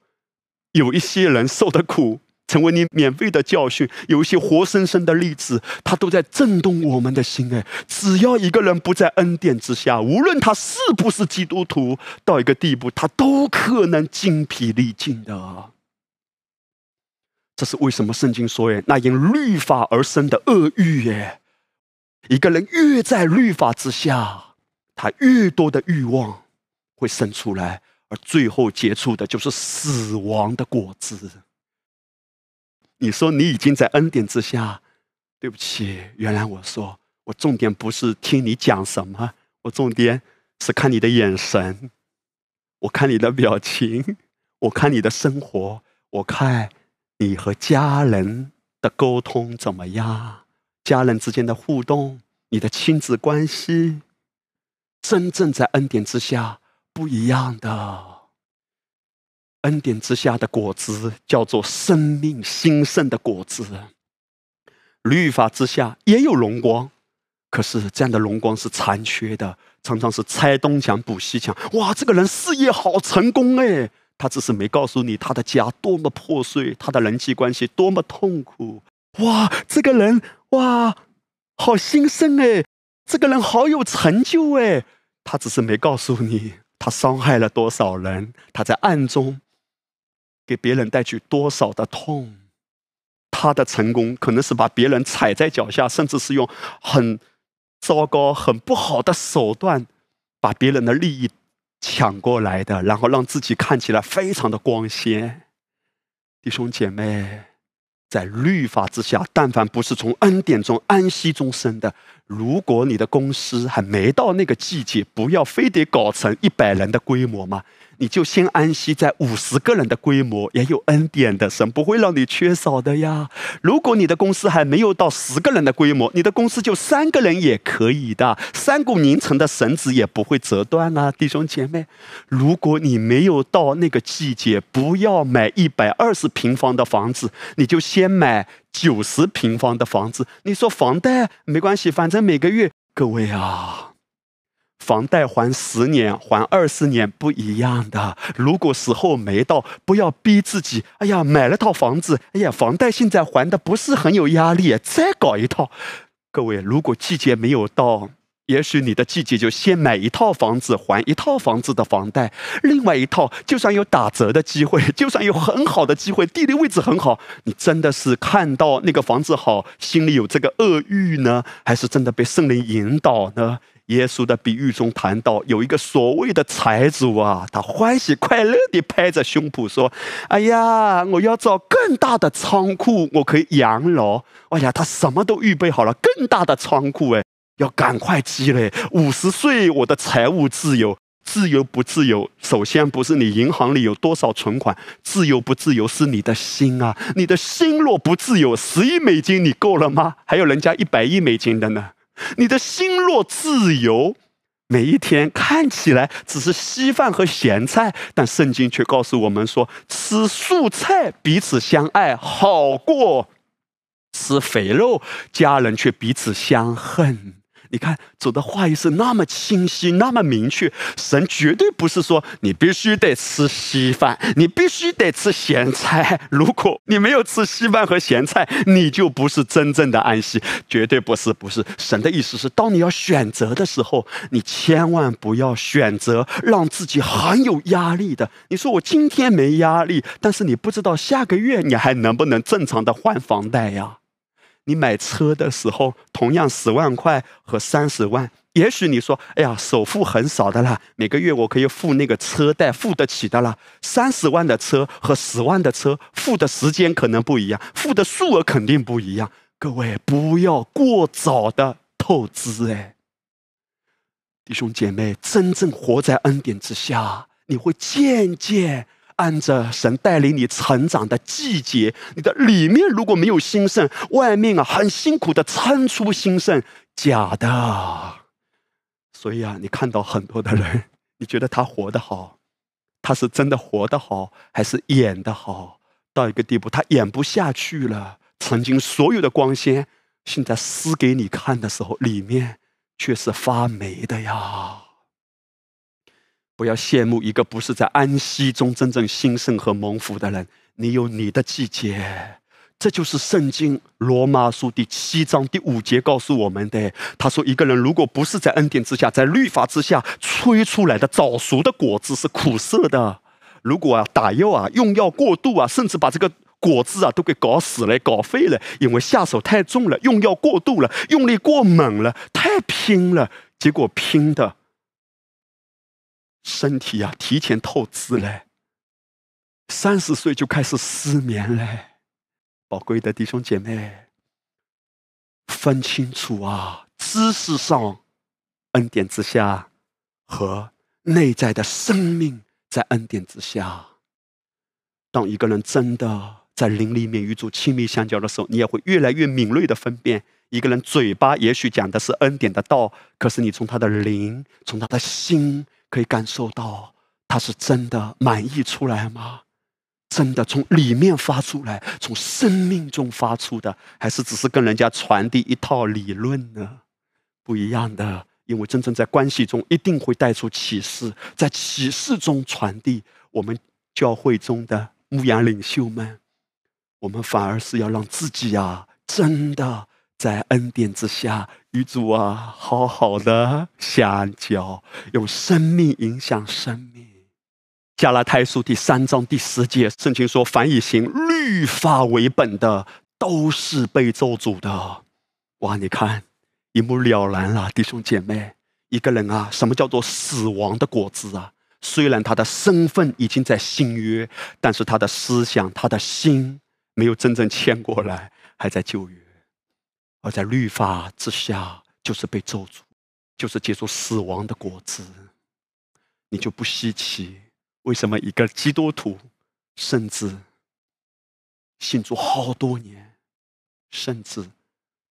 有一些人受的苦。成为你免费的教训，有一些活生生的例子，它都在震动我们的心。哎，只要一个人不在恩典之下，无论他是不是基督徒，到一个地步，他都可能精疲力尽的。这是为什么？圣经说：“哎，那因律法而生的恶欲，哎，一个人越在律法之下，他越多的欲望会生出来，而最后结出的就是死亡的果子。”你说你已经在恩典之下，对不起，原来我说我重点不是听你讲什么，我重点是看你的眼神，我看你的表情，我看你的生活，我看你和家人的沟通怎么样，家人之间的互动，你的亲子关系，真正在恩典之下不一样的。恩典之下的果子叫做生命兴盛的果子。律法之下也有荣光，可是这样的荣光是残缺的，常常是拆东墙补西墙。哇，这个人事业好成功哎，他只是没告诉你他的家多么破碎，他的人际关系多么痛苦。哇，这个人哇，好兴盛哎，这个人好有成就哎，他只是没告诉你他伤害了多少人，他在暗中。给别人带去多少的痛？他的成功可能是把别人踩在脚下，甚至是用很糟糕、很不好的手段把别人的利益抢过来的，然后让自己看起来非常的光鲜。弟兄姐妹，在律法之下，但凡不是从恩典中安息中生的，如果你的公司还没到那个季节，不要非得搞成一百人的规模嘛。你就先安息在五十个人的规模，也有恩典的，神不会让你缺少的呀。如果你的公司还没有到十个人的规模，你的公司就三个人也可以的，三股拧成的绳子也不会折断啊，弟兄姐妹。如果你没有到那个季节，不要买一百二十平方的房子，你就先买九十平方的房子。你说房贷没关系，反正每个月，各位啊。房贷还十年，还二十年不一样的。如果时候没到，不要逼自己。哎呀，买了套房子，哎呀，房贷现在还的不是很有压力，再搞一套。各位，如果季节没有到，也许你的季节就先买一套房子，还一套房子的房贷，另外一套就算有打折的机会，就算有很好的机会，地理位置很好，你真的是看到那个房子好，心里有这个恶欲呢，还是真的被圣灵引导呢？耶稣的比喻中谈到，有一个所谓的财主啊，他欢喜快乐地拍着胸脯说：“哎呀，我要造更大的仓库，我可以养老。哎呀，他什么都预备好了，更大的仓库，哎，要赶快积累。五十岁，我的财务自由，自由不自由？首先不是你银行里有多少存款，自由不自由是你的心啊！你的心若不自由，十亿美金你够了吗？还有人家一百亿美金的呢。”你的心若自由，每一天看起来只是稀饭和咸菜，但圣经却告诉我们说，吃素菜彼此相爱，好过吃肥肉，家人却彼此相恨。你看，主的话语是那么清晰，那么明确。神绝对不是说你必须得吃稀饭，你必须得吃咸菜。如果你没有吃稀饭和咸菜，你就不是真正的安息。绝对不是，不是。神的意思是，当你要选择的时候，你千万不要选择让自己很有压力的。你说我今天没压力，但是你不知道下个月你还能不能正常的还房贷呀？你买车的时候，同样十万块和三十万，也许你说：“哎呀，首付很少的啦，每个月我可以付那个车贷，付得起的啦。”三十万的车和十万的车，付的时间可能不一样，付的数额肯定不一样。各位不要过早的透支，哎，弟兄姐妹，真正活在恩典之下，你会渐渐。按着神带领你成长的季节，你的里面如果没有兴盛，外面啊很辛苦的撑出兴盛，假的。所以啊，你看到很多的人，你觉得他活得好，他是真的活得好，还是演的好？到一个地步，他演不下去了，曾经所有的光鲜，现在撕给你看的时候，里面却是发霉的呀。不要羡慕一个不是在安息中真正兴盛和蒙福的人。你有你的季节，这就是圣经罗马书第七章第五节告诉我们的。他说：“一个人如果不是在恩典之下，在律法之下催出来的早熟的果子是苦涩的。如果啊打药啊用药过度啊，甚至把这个果子啊都给搞死了、搞废了，因为下手太重了，用药过度了，用力过猛了，太拼了，结果拼的。”身体呀，提前透支嘞，三十岁就开始失眠嘞。宝贵的弟兄姐妹，分清楚啊，知识上恩典之下，和内在的生命在恩典之下。当一个人真的在灵里面与主亲密相交的时候，你也会越来越敏锐的分辨，一个人嘴巴也许讲的是恩典的道，可是你从他的灵，从他的心。可以感受到他是真的满意出来吗？真的从里面发出来，从生命中发出的，还是只是跟人家传递一套理论呢？不一样的，因为真正在关系中一定会带出启示，在启示中传递。我们教会中的牧羊领袖们，我们反而是要让自己啊，真的。在恩典之下，与主啊，好好的相交，用生命影响生命。加拉太书第三章第十节，圣经说：“凡以行律法为本的，都是被咒诅的。”哇，你看一目了然了，弟兄姐妹。一个人啊，什么叫做死亡的果子啊？虽然他的身份已经在新约，但是他的思想、他的心没有真正迁过来，还在旧约。而在律法之下，就是被咒诅，就是结出死亡的果子。你就不稀奇，为什么一个基督徒，甚至信主好多年，甚至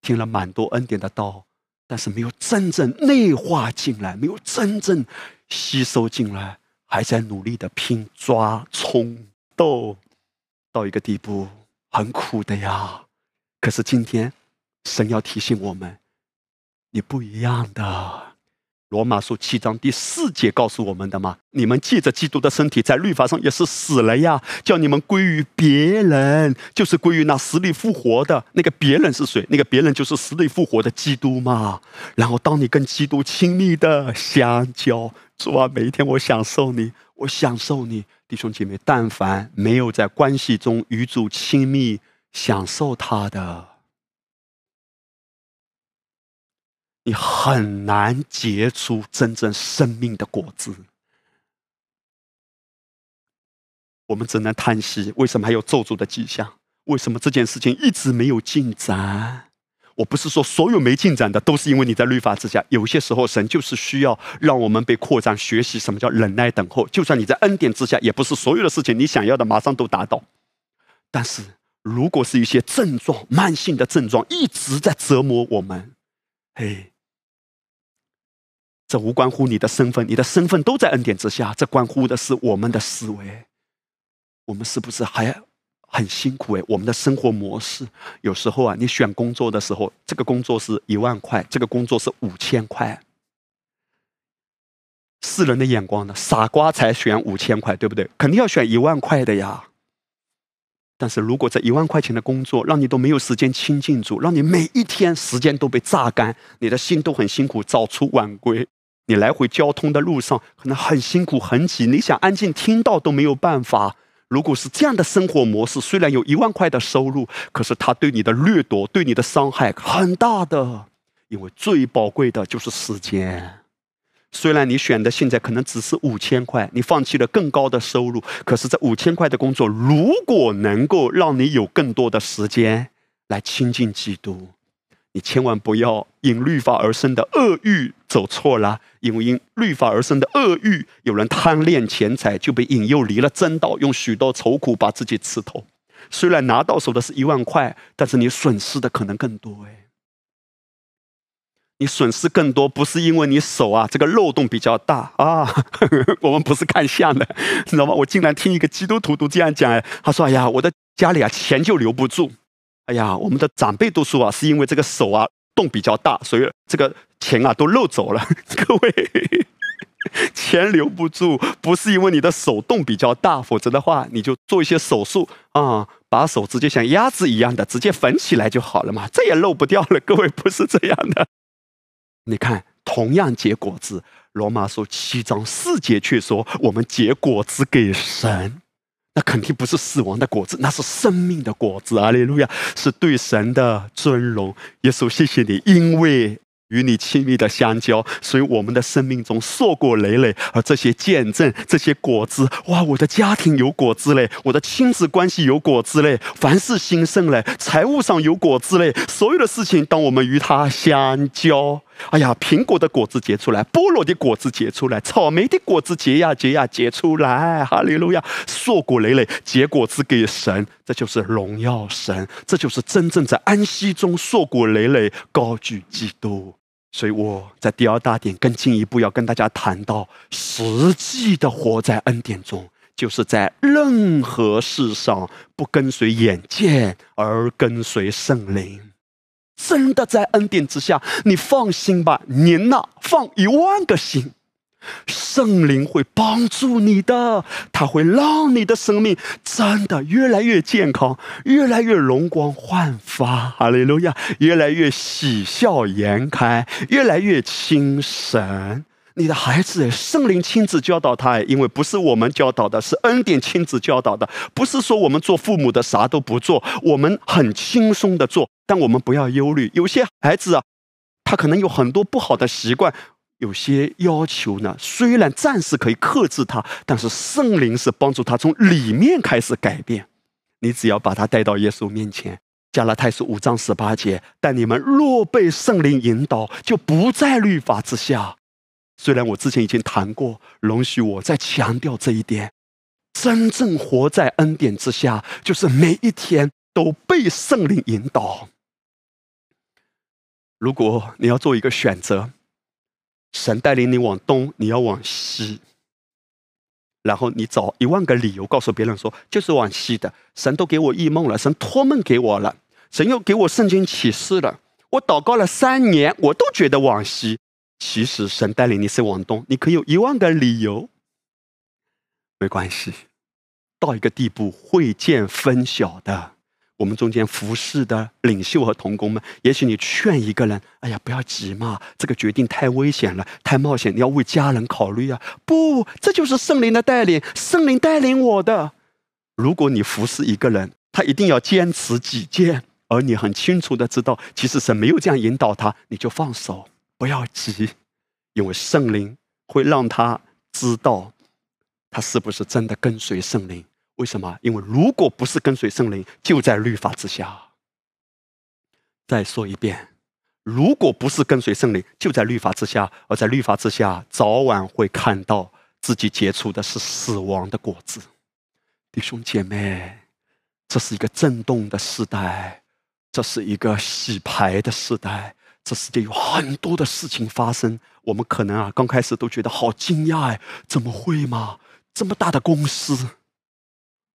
听了蛮多恩典的道，但是没有真正内化进来，没有真正吸收进来，还在努力的拼抓、冲、斗，到一个地步，很苦的呀。可是今天，神要提醒我们，你不一样的。罗马书七章第四节告诉我们的嘛，你们借着基督的身体，在律法上也是死了呀，叫你们归于别人，就是归于那死里复活的那个别人是谁？那个别人就是死里复活的基督嘛。然后，当你跟基督亲密的相交，主啊，每一天我享受你，我享受你，弟兄姐妹，但凡没有在关系中与主亲密享受他的。你很难结出真正生命的果子。我们只能叹息：为什么还有咒诅的迹象？为什么这件事情一直没有进展？我不是说所有没进展的都是因为你在律法之下。有些时候，神就是需要让我们被扩展、学习什么叫忍耐、等候。就算你在恩典之下，也不是所有的事情你想要的马上都达到。但是如果是一些症状、慢性的症状一直在折磨我们，嘿。这无关乎你的身份，你的身份都在恩典之下。这关乎的是我们的思维，我们是不是还很辛苦？哎，我们的生活模式，有时候啊，你选工作的时候，这个工作是一万块，这个工作是五千块。世人的眼光呢？傻瓜才选五千块，对不对？肯定要选一万块的呀。但是如果这一万块钱的工作让你都没有时间亲近主，让你每一天时间都被榨干，你的心都很辛苦，早出晚归。你来回交通的路上可能很辛苦很挤，你想安静听到都没有办法。如果是这样的生活模式，虽然有一万块的收入，可是他对你的掠夺、对你的伤害很大的，因为最宝贵的就是时间。虽然你选的现在可能只是五千块，你放弃了更高的收入，可是这五千块的工作，如果能够让你有更多的时间来亲近基督。你千万不要因律法而生的恶欲走错了，因为因律法而生的恶欲，有人贪恋钱财，就被引诱离了真道，用许多愁苦把自己刺透。虽然拿到手的是一万块，但是你损失的可能更多哎。你损失更多，不是因为你手啊这个漏洞比较大啊，我们不是看相的，知道吗？我竟然听一个基督徒都这样讲哎，他说：“哎呀，我的家里啊钱就留不住。”哎呀，我们的长辈都说啊，是因为这个手啊洞比较大，所以这个钱啊都漏走了。各位，钱留不住，不是因为你的手洞比较大，否则的话你就做一些手术啊，把手直接像鸭子一样的直接缝起来就好了嘛，这也漏不掉了。各位不是这样的。你看，同样结果子，罗马书七章四节却说，我们结果子给神。那肯定不是死亡的果子，那是生命的果子。阿利路亚，是对神的尊荣。耶稣，谢谢你，因为与你亲密的相交，所以我们的生命中硕果累累。而这些见证，这些果子，哇，我的家庭有果子嘞，我的亲子关系有果子嘞，凡事兴盛嘞，财务上有果子嘞，所有的事情，当我们与他相交。哎呀，苹果的果子结出来，菠萝的果子结出来，草莓的果子结呀结呀结出来，哈利路亚，硕果累累，结果子给神，这就是荣耀神，这就是真正在安息中硕果累累，高举基督。所以我在第二大点更进一步要跟大家谈到，实际的活在恩典中，就是在任何事上不跟随眼见，而跟随圣灵。真的在恩典之下，你放心吧，您呐放一万个心，圣灵会帮助你的，他会让你的生命真的越来越健康，越来越容光焕发，哈利路亚，越来越喜笑颜开，越来越精神。你的孩子，圣灵亲自教导他，因为不是我们教导的，是恩典亲自教导的。不是说我们做父母的啥都不做，我们很轻松的做。但我们不要忧虑，有些孩子啊，他可能有很多不好的习惯，有些要求呢，虽然暂时可以克制他，但是圣灵是帮助他从里面开始改变。你只要把他带到耶稣面前，加拉太书五章十八节，但你们若被圣灵引导，就不在律法之下。虽然我之前已经谈过，容许我再强调这一点。真正活在恩典之下，就是每一天都被圣灵引导。如果你要做一个选择，神带领你往东，你要往西，然后你找一万个理由告诉别人说就是往西的。神都给我异梦了，神托梦给我了，神又给我圣经启示了。我祷告了三年，我都觉得往西。其实神带领你是往东，你可以有一万个理由，没关系。到一个地步，会见分晓的。我们中间服侍的领袖和同工们，也许你劝一个人：“哎呀，不要急嘛，这个决定太危险了，太冒险，你要为家人考虑啊！”不，这就是圣灵的带领，圣灵带领我的。如果你服侍一个人，他一定要坚持己见，而你很清楚的知道，其实神没有这样引导他，你就放手。不要急，因为圣灵会让他知道，他是不是真的跟随圣灵。为什么？因为如果不是跟随圣灵，就在律法之下。再说一遍，如果不是跟随圣灵，就在律法之下，而在律法之下，早晚会看到自己结出的是死亡的果子。弟兄姐妹，这是一个震动的时代，这是一个洗牌的时代。这世界有很多的事情发生，我们可能啊刚开始都觉得好惊讶哎，怎么会嘛？这么大的公司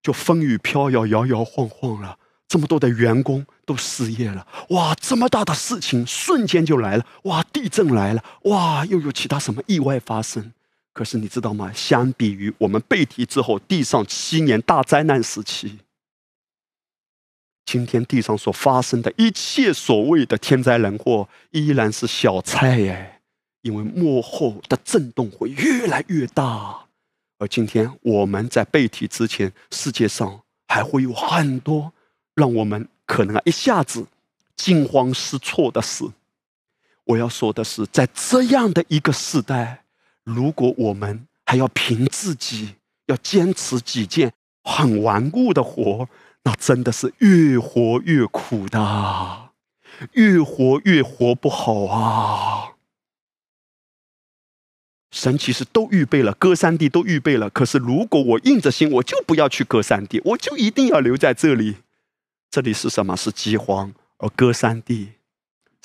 就风雨飘摇、摇摇晃晃了，这么多的员工都失业了，哇！这么大的事情瞬间就来了，哇！地震来了，哇！又有其他什么意外发生？可是你知道吗？相比于我们被提之后地上七年大灾难时期。今天地上所发生的一切所谓的天灾人祸，依然是小菜耶，因为幕后的震动会越来越大。今天我们在背题之前，世界上还会有很多让我们可能一下子惊慌失措的事。我要说的是，在这样的一个时代，如果我们还要凭自己，要坚持己见，很顽固的活。那真的是越活越苦的，越活越活不好啊！神其实都预备了，歌山地都预备了。可是如果我硬着心，我就不要去歌山地，我就一定要留在这里。这里是什么？是饥荒，而歌山地。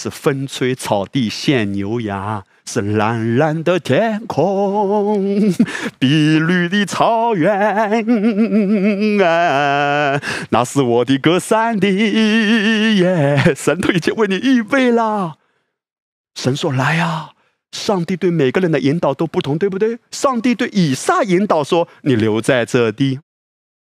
是风吹草地见牛羊，是蓝蓝的天空，碧绿的草原，啊，那是我的歌山地耶！神都已经为你预备了。神说：“来呀！”上帝对每个人的引导都不同，对不对？上帝对以撒引导说：“你留在这地，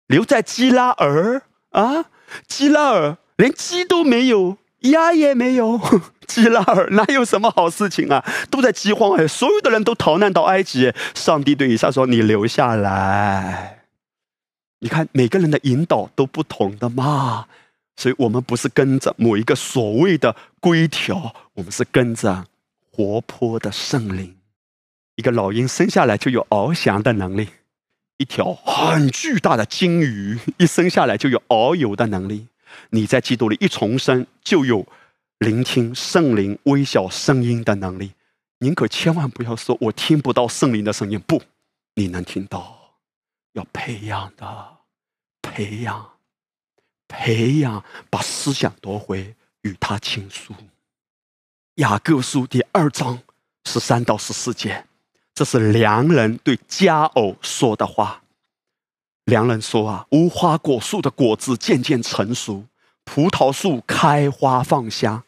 留在基拉尔啊，基拉尔连鸡都没有。”鸭也没有，基拉尔哪有什么好事情啊？都在饥荒哎，所有的人都逃难到埃及。上帝对以撒说：“你留下来。”你看每个人的引导都不同的嘛，所以我们不是跟着某一个所谓的规条，我们是跟着活泼的圣灵。一个老鹰生下来就有翱翔的能力，一条很巨大的鲸鱼一生下来就有遨游的能力。你在基督里一重生，就有聆听圣灵微小声音的能力。您可千万不要说“我听不到圣灵的声音”，不，你能听到，要培养的，培养，培养，把思想夺回，与他倾诉。雅各书第二章十三到十四节，这是良人对佳偶说的话。良人说：“啊，无花果树的果子渐渐成熟，葡萄树开花放香。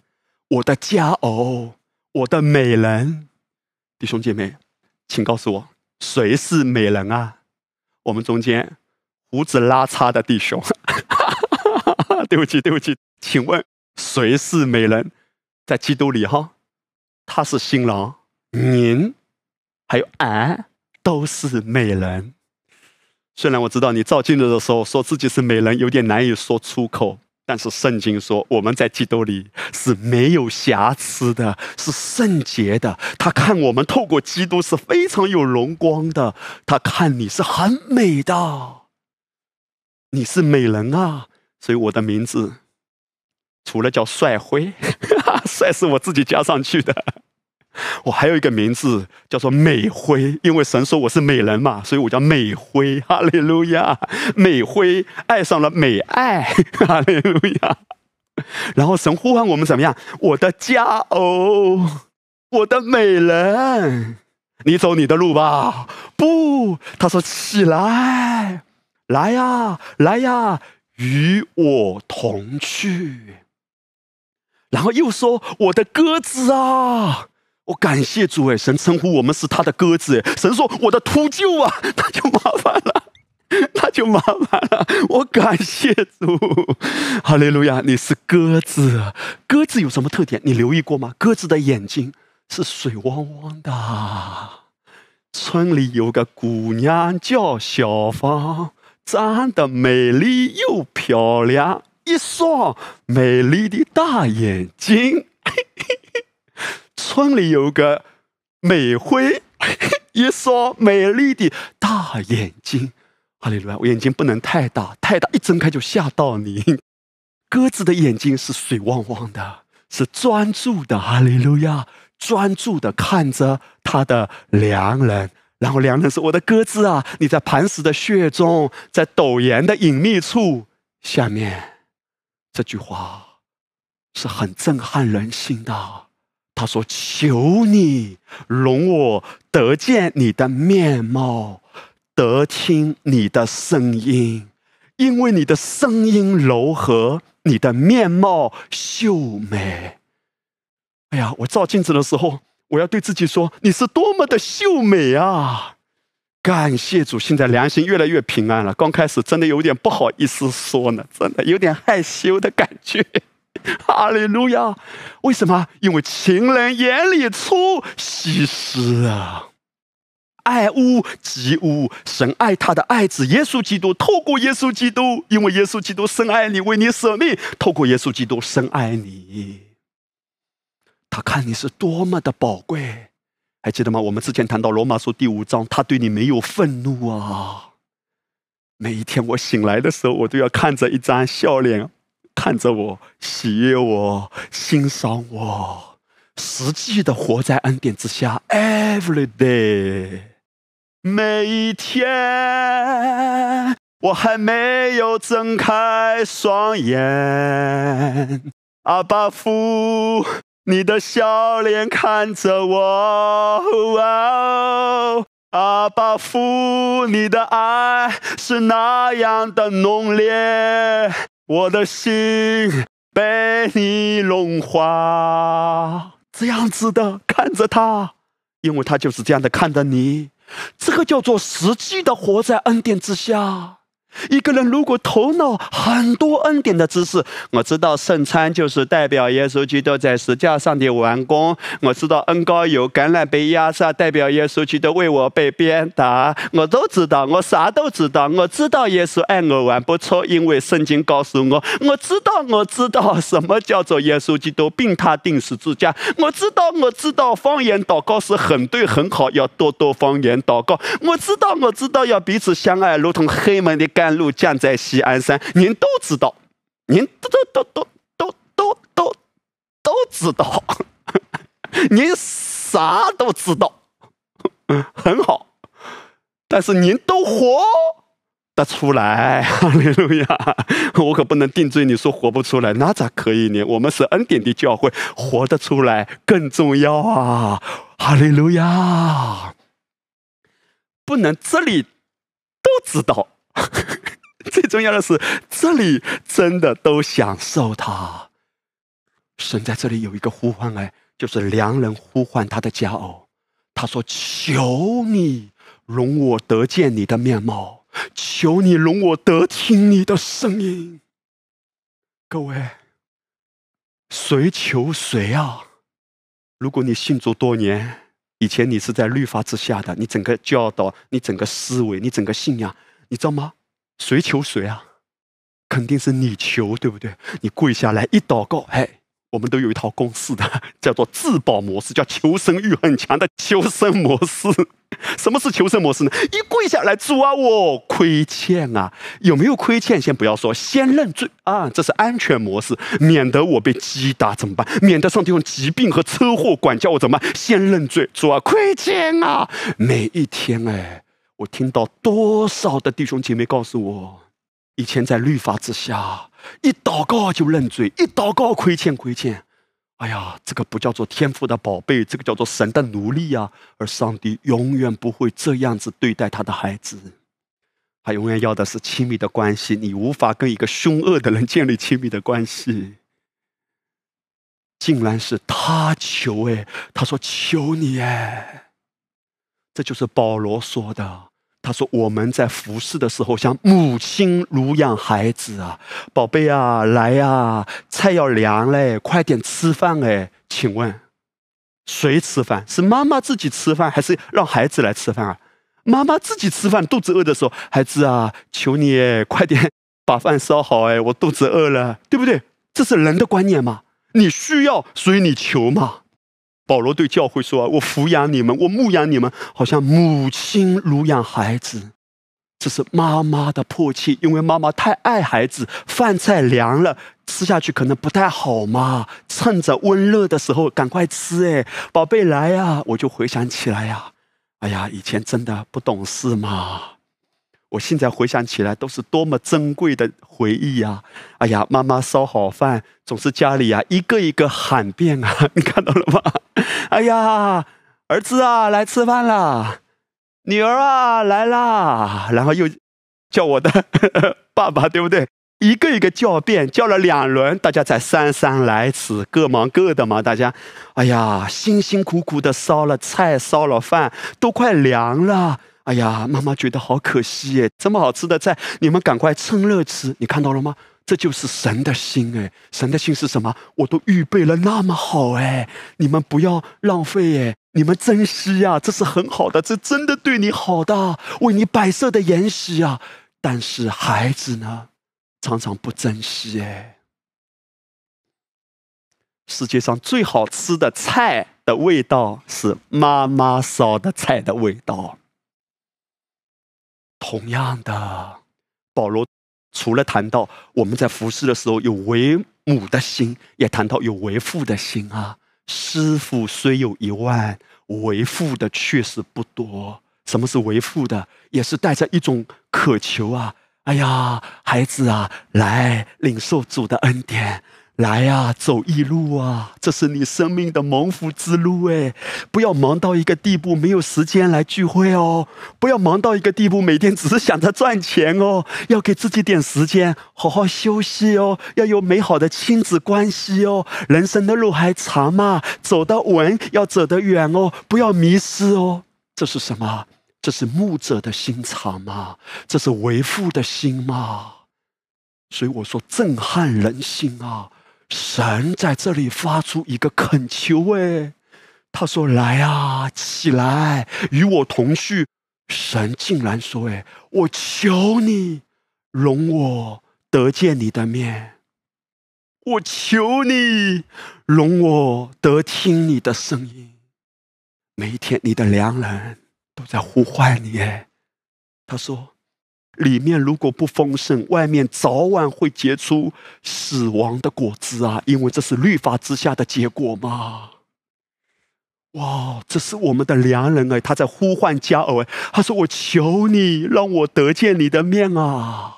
我的佳偶，我的美人，弟兄姐妹，请告诉我，谁是美人啊？我们中间胡子拉碴的弟兄，对不起，对不起，请问谁是美人？在基督里哈，他是新郎，您还有俺都是美人。”虽然我知道你照镜子的时候说自己是美人，有点难以说出口，但是圣经说我们在基督里是没有瑕疵的，是圣洁的。他看我们透过基督是非常有荣光的，他看你是很美的，你是美人啊！所以我的名字除了叫帅辉，帅是我自己加上去的，我还有一个名字叫做美辉，因为神说我是美人嘛，所以我叫美辉。哈利路亚，美辉爱上了美爱。哈利路亚。然后神呼唤我们怎么样？我的佳偶，我的美人，你走你的路吧。不，他说起来，来呀，来呀，与我同去。然后又说我的鸽子啊，我感谢主哎，神称呼我们是他的鸽子哎，神说我的秃鹫啊，那就麻烦了。那就麻烦了。我感谢主，哈利路亚！你是鸽子，鸽子有什么特点？你留意过吗？鸽子的眼睛是水汪汪的。村里有个姑娘叫小芳，长得美丽又漂亮，一双美丽的大眼睛。村里有个美辉，一双美丽的大眼睛。哈利路亚！我眼睛不能太大，太大一睁开就吓到你。鸽子的眼睛是水汪汪的，是专注的。哈利路亚！专注的看着他的良人，然后良人说：“我的鸽子啊，你在磐石的穴中，在陡岩的隐秘处。”下面这句话是很震撼人心的。他说：“求你容我得见你的面貌。”得听你的声音，因为你的声音柔和，你的面貌秀美。哎呀，我照镜子的时候，我要对自己说：“你是多么的秀美啊！”感谢主，现在良心越来越平安了。刚开始真的有点不好意思说呢，真的有点害羞的感觉。哈利路亚！为什么？因为情人眼里出西施啊。爱屋及乌，神爱他的爱子耶稣基督，透过耶稣基督，因为耶稣基督深爱你，为你舍命，透过耶稣基督深爱你。他看你是多么的宝贵，还记得吗？我们之前谈到罗马书第五章，他对你没有愤怒啊。每一天我醒来的时候，我都要看着一张笑脸，看着我，喜悦我，欣赏我，实际的活在恩典之下，every day。每一天，我还没有睁开双眼，阿爸父，你的笑脸看着我，阿爸父，你的爱是那样的浓烈，我的心被你融化，这样子的看着他，因为他就是这样的看着你。这个叫做实际的活在恩典之下。一个人如果头脑很多恩典的知识，我知道圣餐就是代表耶稣基督在石架上的完工；我知道恩膏有橄榄被压榨，代表耶稣基督为我被鞭打。我都知道，我啥都知道。我知道耶稣爱我完不错，因为圣经告诉我。我知道，我知道什么叫做耶稣基督并他定十字架。我知道，我知道方言祷告是很对很好，要多多方言祷告。我知道，我知道要彼此相爱，如同黑门的甘。露降在西安山，您都知道，您都都都都都都都知道，您啥都知道，很好，但是您都活得出来，哈利路亚！我可不能定罪你说活不出来，那咋可以呢？我们是恩典的教会，活得出来更重要啊！哈利路亚！不能这里都知道。最重要的是，这里真的都享受他。神在这里有一个呼唤哎，就是良人呼唤他的佳偶。他说：“求你容我得见你的面貌，求你容我得听你的声音。”各位，谁求谁啊？如果你信主多年，以前你是在律法之下的，你整个教导、你整个思维、你整个信仰，你知道吗？谁求谁啊？肯定是你求，对不对？你跪下来一祷告，哎，我们都有一套公式的，叫做自保模式，叫求生欲很强的求生模式。什么是求生模式呢？一跪下来，主啊，我亏欠啊，有没有亏欠？先不要说，先认罪啊，这是安全模式，免得我被击打怎么办？免得上帝用疾病和车祸管教我怎么办？先认罪，主啊，亏欠啊！每一天，哎，我听到多少的弟兄姐妹告诉我，以前在律法之下。一祷告就认罪，一祷告亏欠亏欠，哎呀，这个不叫做天赋的宝贝，这个叫做神的奴隶啊！而上帝永远不会这样子对待他的孩子，他永远要的是亲密的关系。你无法跟一个凶恶的人建立亲密的关系，竟然是他求哎，他说求你哎，这就是保罗说的。他说：“我们在服侍的时候，像母亲乳养孩子啊，宝贝啊，来呀，菜要凉嘞，快点吃饭哎。请问，谁吃饭？是妈妈自己吃饭，还是让孩子来吃饭啊？妈妈自己吃饭，肚子饿的时候，孩子啊，求你快点把饭烧好哎，我肚子饿了，对不对？这是人的观念嘛？你需要，所以你求嘛。”保罗对教会说：“我抚养你们，我牧养你们，好像母亲乳养孩子。这是妈妈的迫切，因为妈妈太爱孩子。饭菜凉了，吃下去可能不太好嘛。趁着温热的时候赶快吃。哎，宝贝来呀！我就回想起来呀，哎呀，以前真的不懂事嘛。”我现在回想起来，都是多么珍贵的回忆呀！哎呀，妈妈烧好饭，总是家里啊一个一个喊遍啊，你看到了吗？哎呀，儿子啊，来吃饭啦！女儿啊，来啦！然后又叫我的 爸爸，对不对？一个一个叫遍，叫了两轮，大家才姗姗来迟，各忙各的嘛。大家，哎呀，辛辛苦苦的烧了菜，烧了饭，都快凉了。哎呀，妈妈觉得好可惜耶！这么好吃的菜，你们赶快趁热吃。你看到了吗？这就是神的心哎！神的心是什么？我都预备了那么好哎，你们不要浪费哎，你们珍惜呀，这是很好的，这真的对你好的，为你摆设的筵席啊。但是孩子呢，常常不珍惜哎。世界上最好吃的菜的味道是妈妈烧的菜的味道。同样的，保罗除了谈到我们在服侍的时候有为母的心，也谈到有为父的心啊。师傅虽有一万，为父的确实不多。什么是为父的？也是带着一种渴求啊！哎呀，孩子啊，来领受主的恩典。来呀，走一路啊！这是你生命的蒙福之路哎！不要忙到一个地步，没有时间来聚会哦！不要忙到一个地步，每天只是想着赚钱哦！要给自己点时间，好好休息哦！要有美好的亲子关系哦！人生的路还长嘛，走得稳，要走得远哦！不要迷失哦！这是什么？这是牧者的心肠嘛？这是为父的心嘛？所以我说，震撼人心啊！神在这里发出一个恳求，哎，他说：“来啊，起来，与我同去。”神竟然说：“哎，我求你，容我得见你的面。我求你，容我得听你的声音。每一天，你的良人都在呼唤你。”哎，他说。里面如果不丰盛，外面早晚会结出死亡的果子啊！因为这是律法之下的结果嘛。哇，这是我们的良人哎，他在呼唤加尔哎，他说：“我求你，让我得见你的面啊！”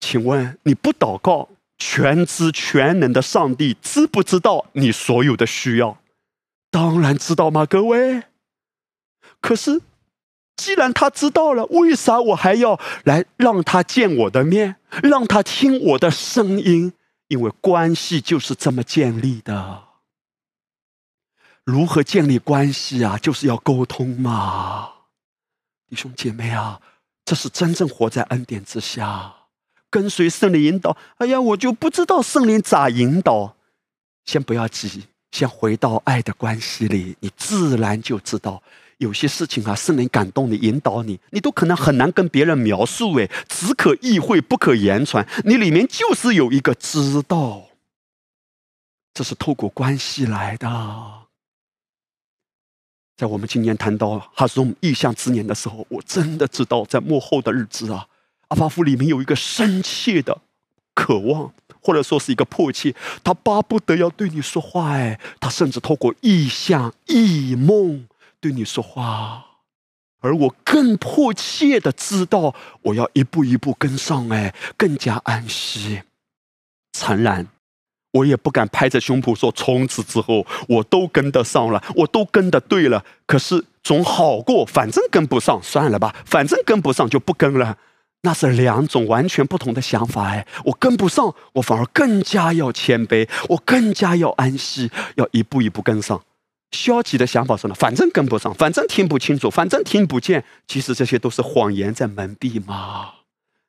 请问你不祷告，全知全能的上帝知不知道你所有的需要？当然知道嘛，各位。可是。既然他知道了，为啥我还要来让他见我的面，让他听我的声音？因为关系就是这么建立的。如何建立关系啊？就是要沟通嘛，弟兄姐妹啊，这是真正活在恩典之下，跟随圣灵引导。哎呀，我就不知道圣灵咋引导。先不要急，先回到爱的关系里，你自然就知道。有些事情啊，圣灵感动你，引导你，你都可能很难跟别人描述，哎，只可意会不可言传。你里面就是有一个知道，这是透过关系来的。在我们今年谈到哈松意象之年的时候，我真的知道，在幕后的日子啊，阿巴夫里面有一个深切的渴望，或者说是一个迫切，他巴不得要对你说话。哎，他甚至透过意象、异梦对你说话，而我更迫切的知道，我要一步一步跟上，哎，更加安息。诚然。我也不敢拍着胸脯说，从此之后我都跟得上了，我都跟得对了。可是总好过，反正跟不上，算了吧，反正跟不上就不跟了。那是两种完全不同的想法哎。我跟不上，我反而更加要谦卑，我更加要安息，要一步一步跟上。消极的想法说呢，反正跟不上，反正听不清楚，反正听不见。其实这些都是谎言在蒙蔽嘛，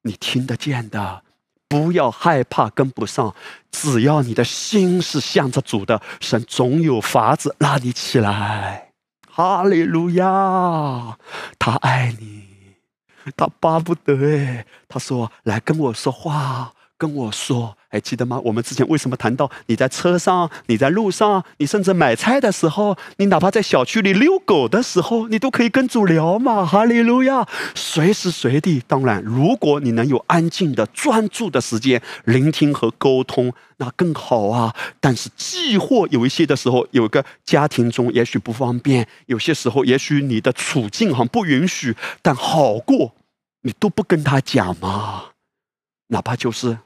你听得见的。不要害怕跟不上，只要你的心是向着主的，神总有法子拉你起来。哈利路亚！他爱你，他巴不得哎，他说来跟我说话。跟我说，还记得吗？我们之前为什么谈到你在车上、你在路上、你甚至买菜的时候，你哪怕在小区里遛狗的时候，你都可以跟主聊嘛？哈利路亚！随时随地，当然，如果你能有安静的、专注的时间聆听和沟通，那更好啊。但是，既或有一些的时候，有个家庭中也许不方便，有些时候也许你的处境哈不允许，但好过你都不跟他讲嘛，哪怕就是。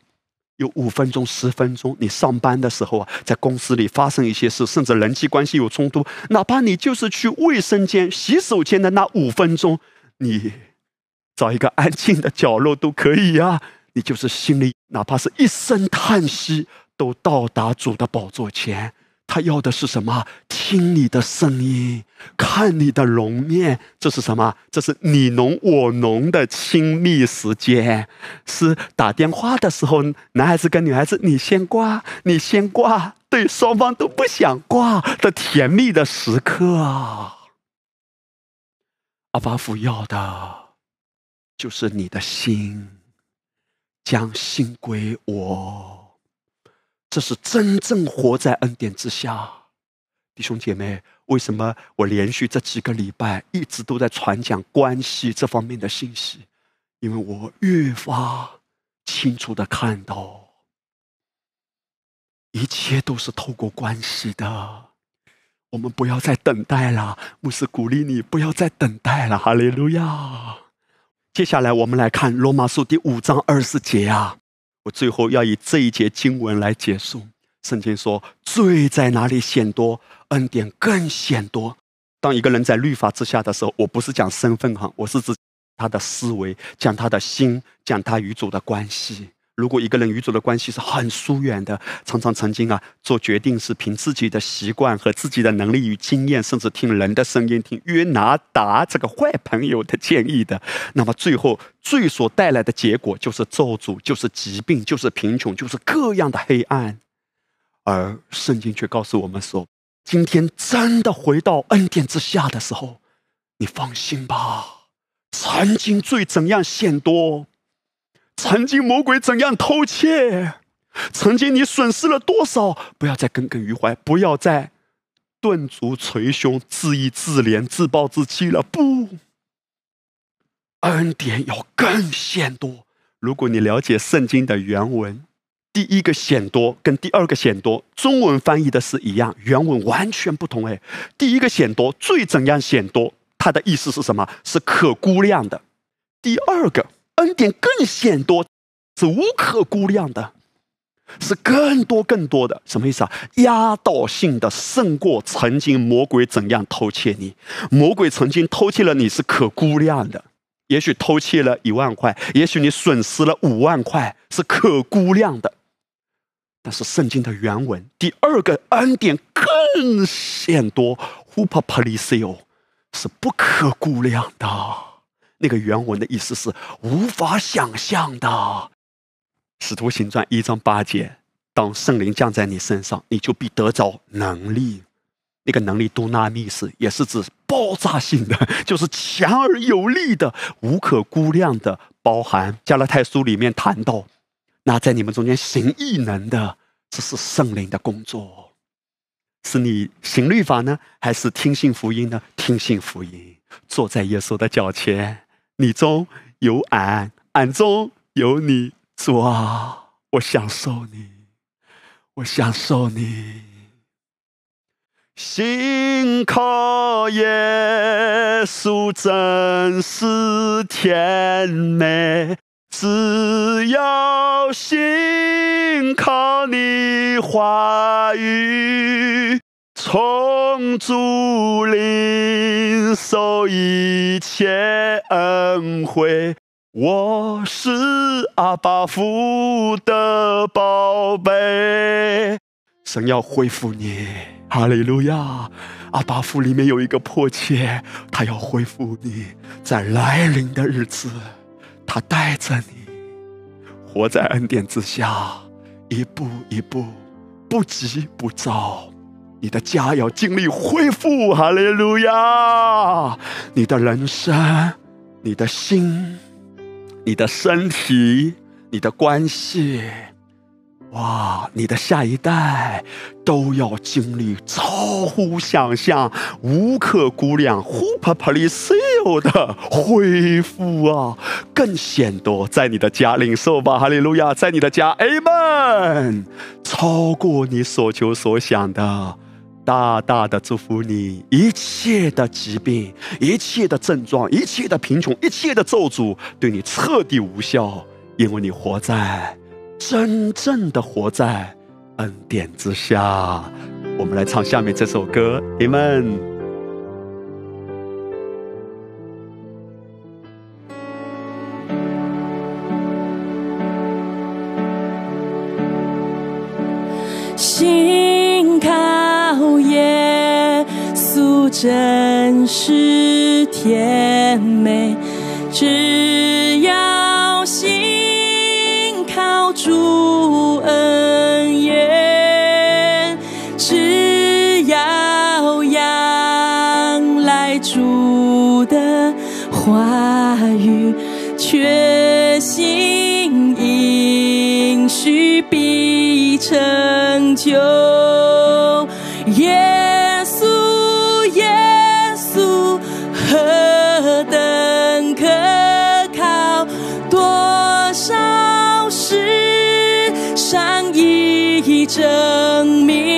有五分钟、十分钟，你上班的时候啊，在公司里发生一些事，甚至人际关系有冲突，哪怕你就是去卫生间、洗手间的那五分钟，你找一个安静的角落都可以呀。你就是心里哪怕是一声叹息，都到达主的宝座前。他要的是什么？听你的声音，看你的容面，这是什么？这是你侬我侬的亲密时间，是打电话的时候，男孩子跟女孩子，你先挂，你先挂，对双方都不想挂的甜蜜的时刻！阿巴夫要的，就是你的心，将心归我。这是真正活在恩典之下，弟兄姐妹，为什么我连续这几个礼拜一直都在传讲关系这方面的信息？因为我越发清楚的看到，一切都是透过关系的。我们不要再等待了，牧师鼓励你不要再等待了。哈利路亚！接下来我们来看罗马书第五章二十节啊。我最后要以这一节经文来结束。圣经说：“罪在哪里显多，恩典更显多。”当一个人在律法之下的时候，我不是讲身份哈，我是指他的思维，讲他的心，讲他与主的关系。如果一个人与主的关系是很疏远的，常常曾经啊做决定是凭自己的习惯和自己的能力与经验，甚至听人的声音，听约拿达这个坏朋友的建议的，那么最后罪所带来的结果就是咒诅，就是疾病，就是贫穷，就是各样的黑暗。而圣经却告诉我们说，今天真的回到恩典之下的时候，你放心吧，曾经罪怎样显多。曾经魔鬼怎样偷窃？曾经你损失了多少？不要再耿耿于怀，不要再顿足捶胸、自义自怜、自暴自弃了。不，恩典要更显多。如果你了解圣经的原文，第一个显多跟第二个显多，中文翻译的是一样，原文完全不同。哎，第一个显多，最怎样显多？它的意思是什么？是可估量的。第二个。恩典更显多，是无可估量的，是更多更多的。什么意思啊？压倒性的胜过曾经魔鬼怎样偷窃你。魔鬼曾经偷窃了你是可估量的，也许偷窃了一万块，也许你损失了五万块，是可估量的。但是圣经的原文第二个恩典更显多，hupa palisio，是不可估量的。那个原文的意思是无法想象的，《使徒行传》一章八节，当圣灵降在你身上，你就必得着能力。那个能力多纳密斯也是指爆炸性的，就是强而有力的、无可估量的。包含加拉太书里面谈到，那在你们中间行异能的，这是圣灵的工作。是你行律法呢，还是听信福音呢？听信福音，坐在耶稣的脚前，你中有俺，俺中有你，主啊，我享受你，我享受你。心靠耶稣真是甜美，只要心靠你话语，从主领受一切恩惠。我是阿爸父的宝贝，神要恢复你。哈利路亚！阿巴父里面有一个迫切，他要恢复你，在来临的日子，他带着你活在恩典之下，一步一步，不急不躁。你的家要经历恢复，哈利路亚！你的人生，你的心，你的身体，你的关系。哇！你的下一代都要经历超乎想象、无可估量、呼啪啪里所有的恢复啊！更显多在你的家领受吧，哈利路亚！在你的家，Amen！超过你所求所想的，大大的祝福你，一切的疾病、一切的症状、一切的贫穷、一切的咒诅，对你彻底无效，因为你活在。真正的活在恩典之下，我们来唱下面这首歌，你们。真实甜美，只要心靠。主恩生命。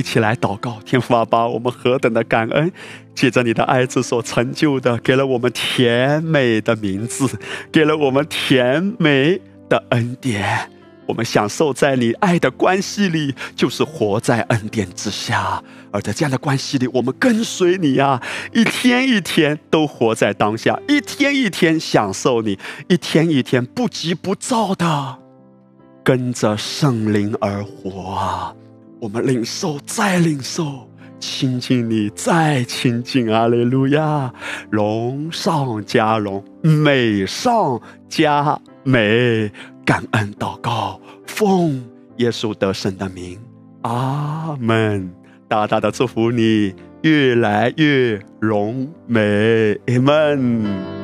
一起来祷告，天父阿爸，我们何等的感恩！借着你的爱子所成就的，给了我们甜美的名字，给了我们甜美的恩典。我们享受在你爱的关系里，就是活在恩典之下。而在这样的关系里，我们跟随你呀，一天一天都活在当下，一天一天享受你，一天一天不急不躁的跟着圣灵而活啊！我们领受再领受，亲近你再亲近，阿利路亚，荣上加荣，美上加美。感恩祷告，奉耶稣得胜的名，阿门。大大的祝福你，越来越荣美，阿门。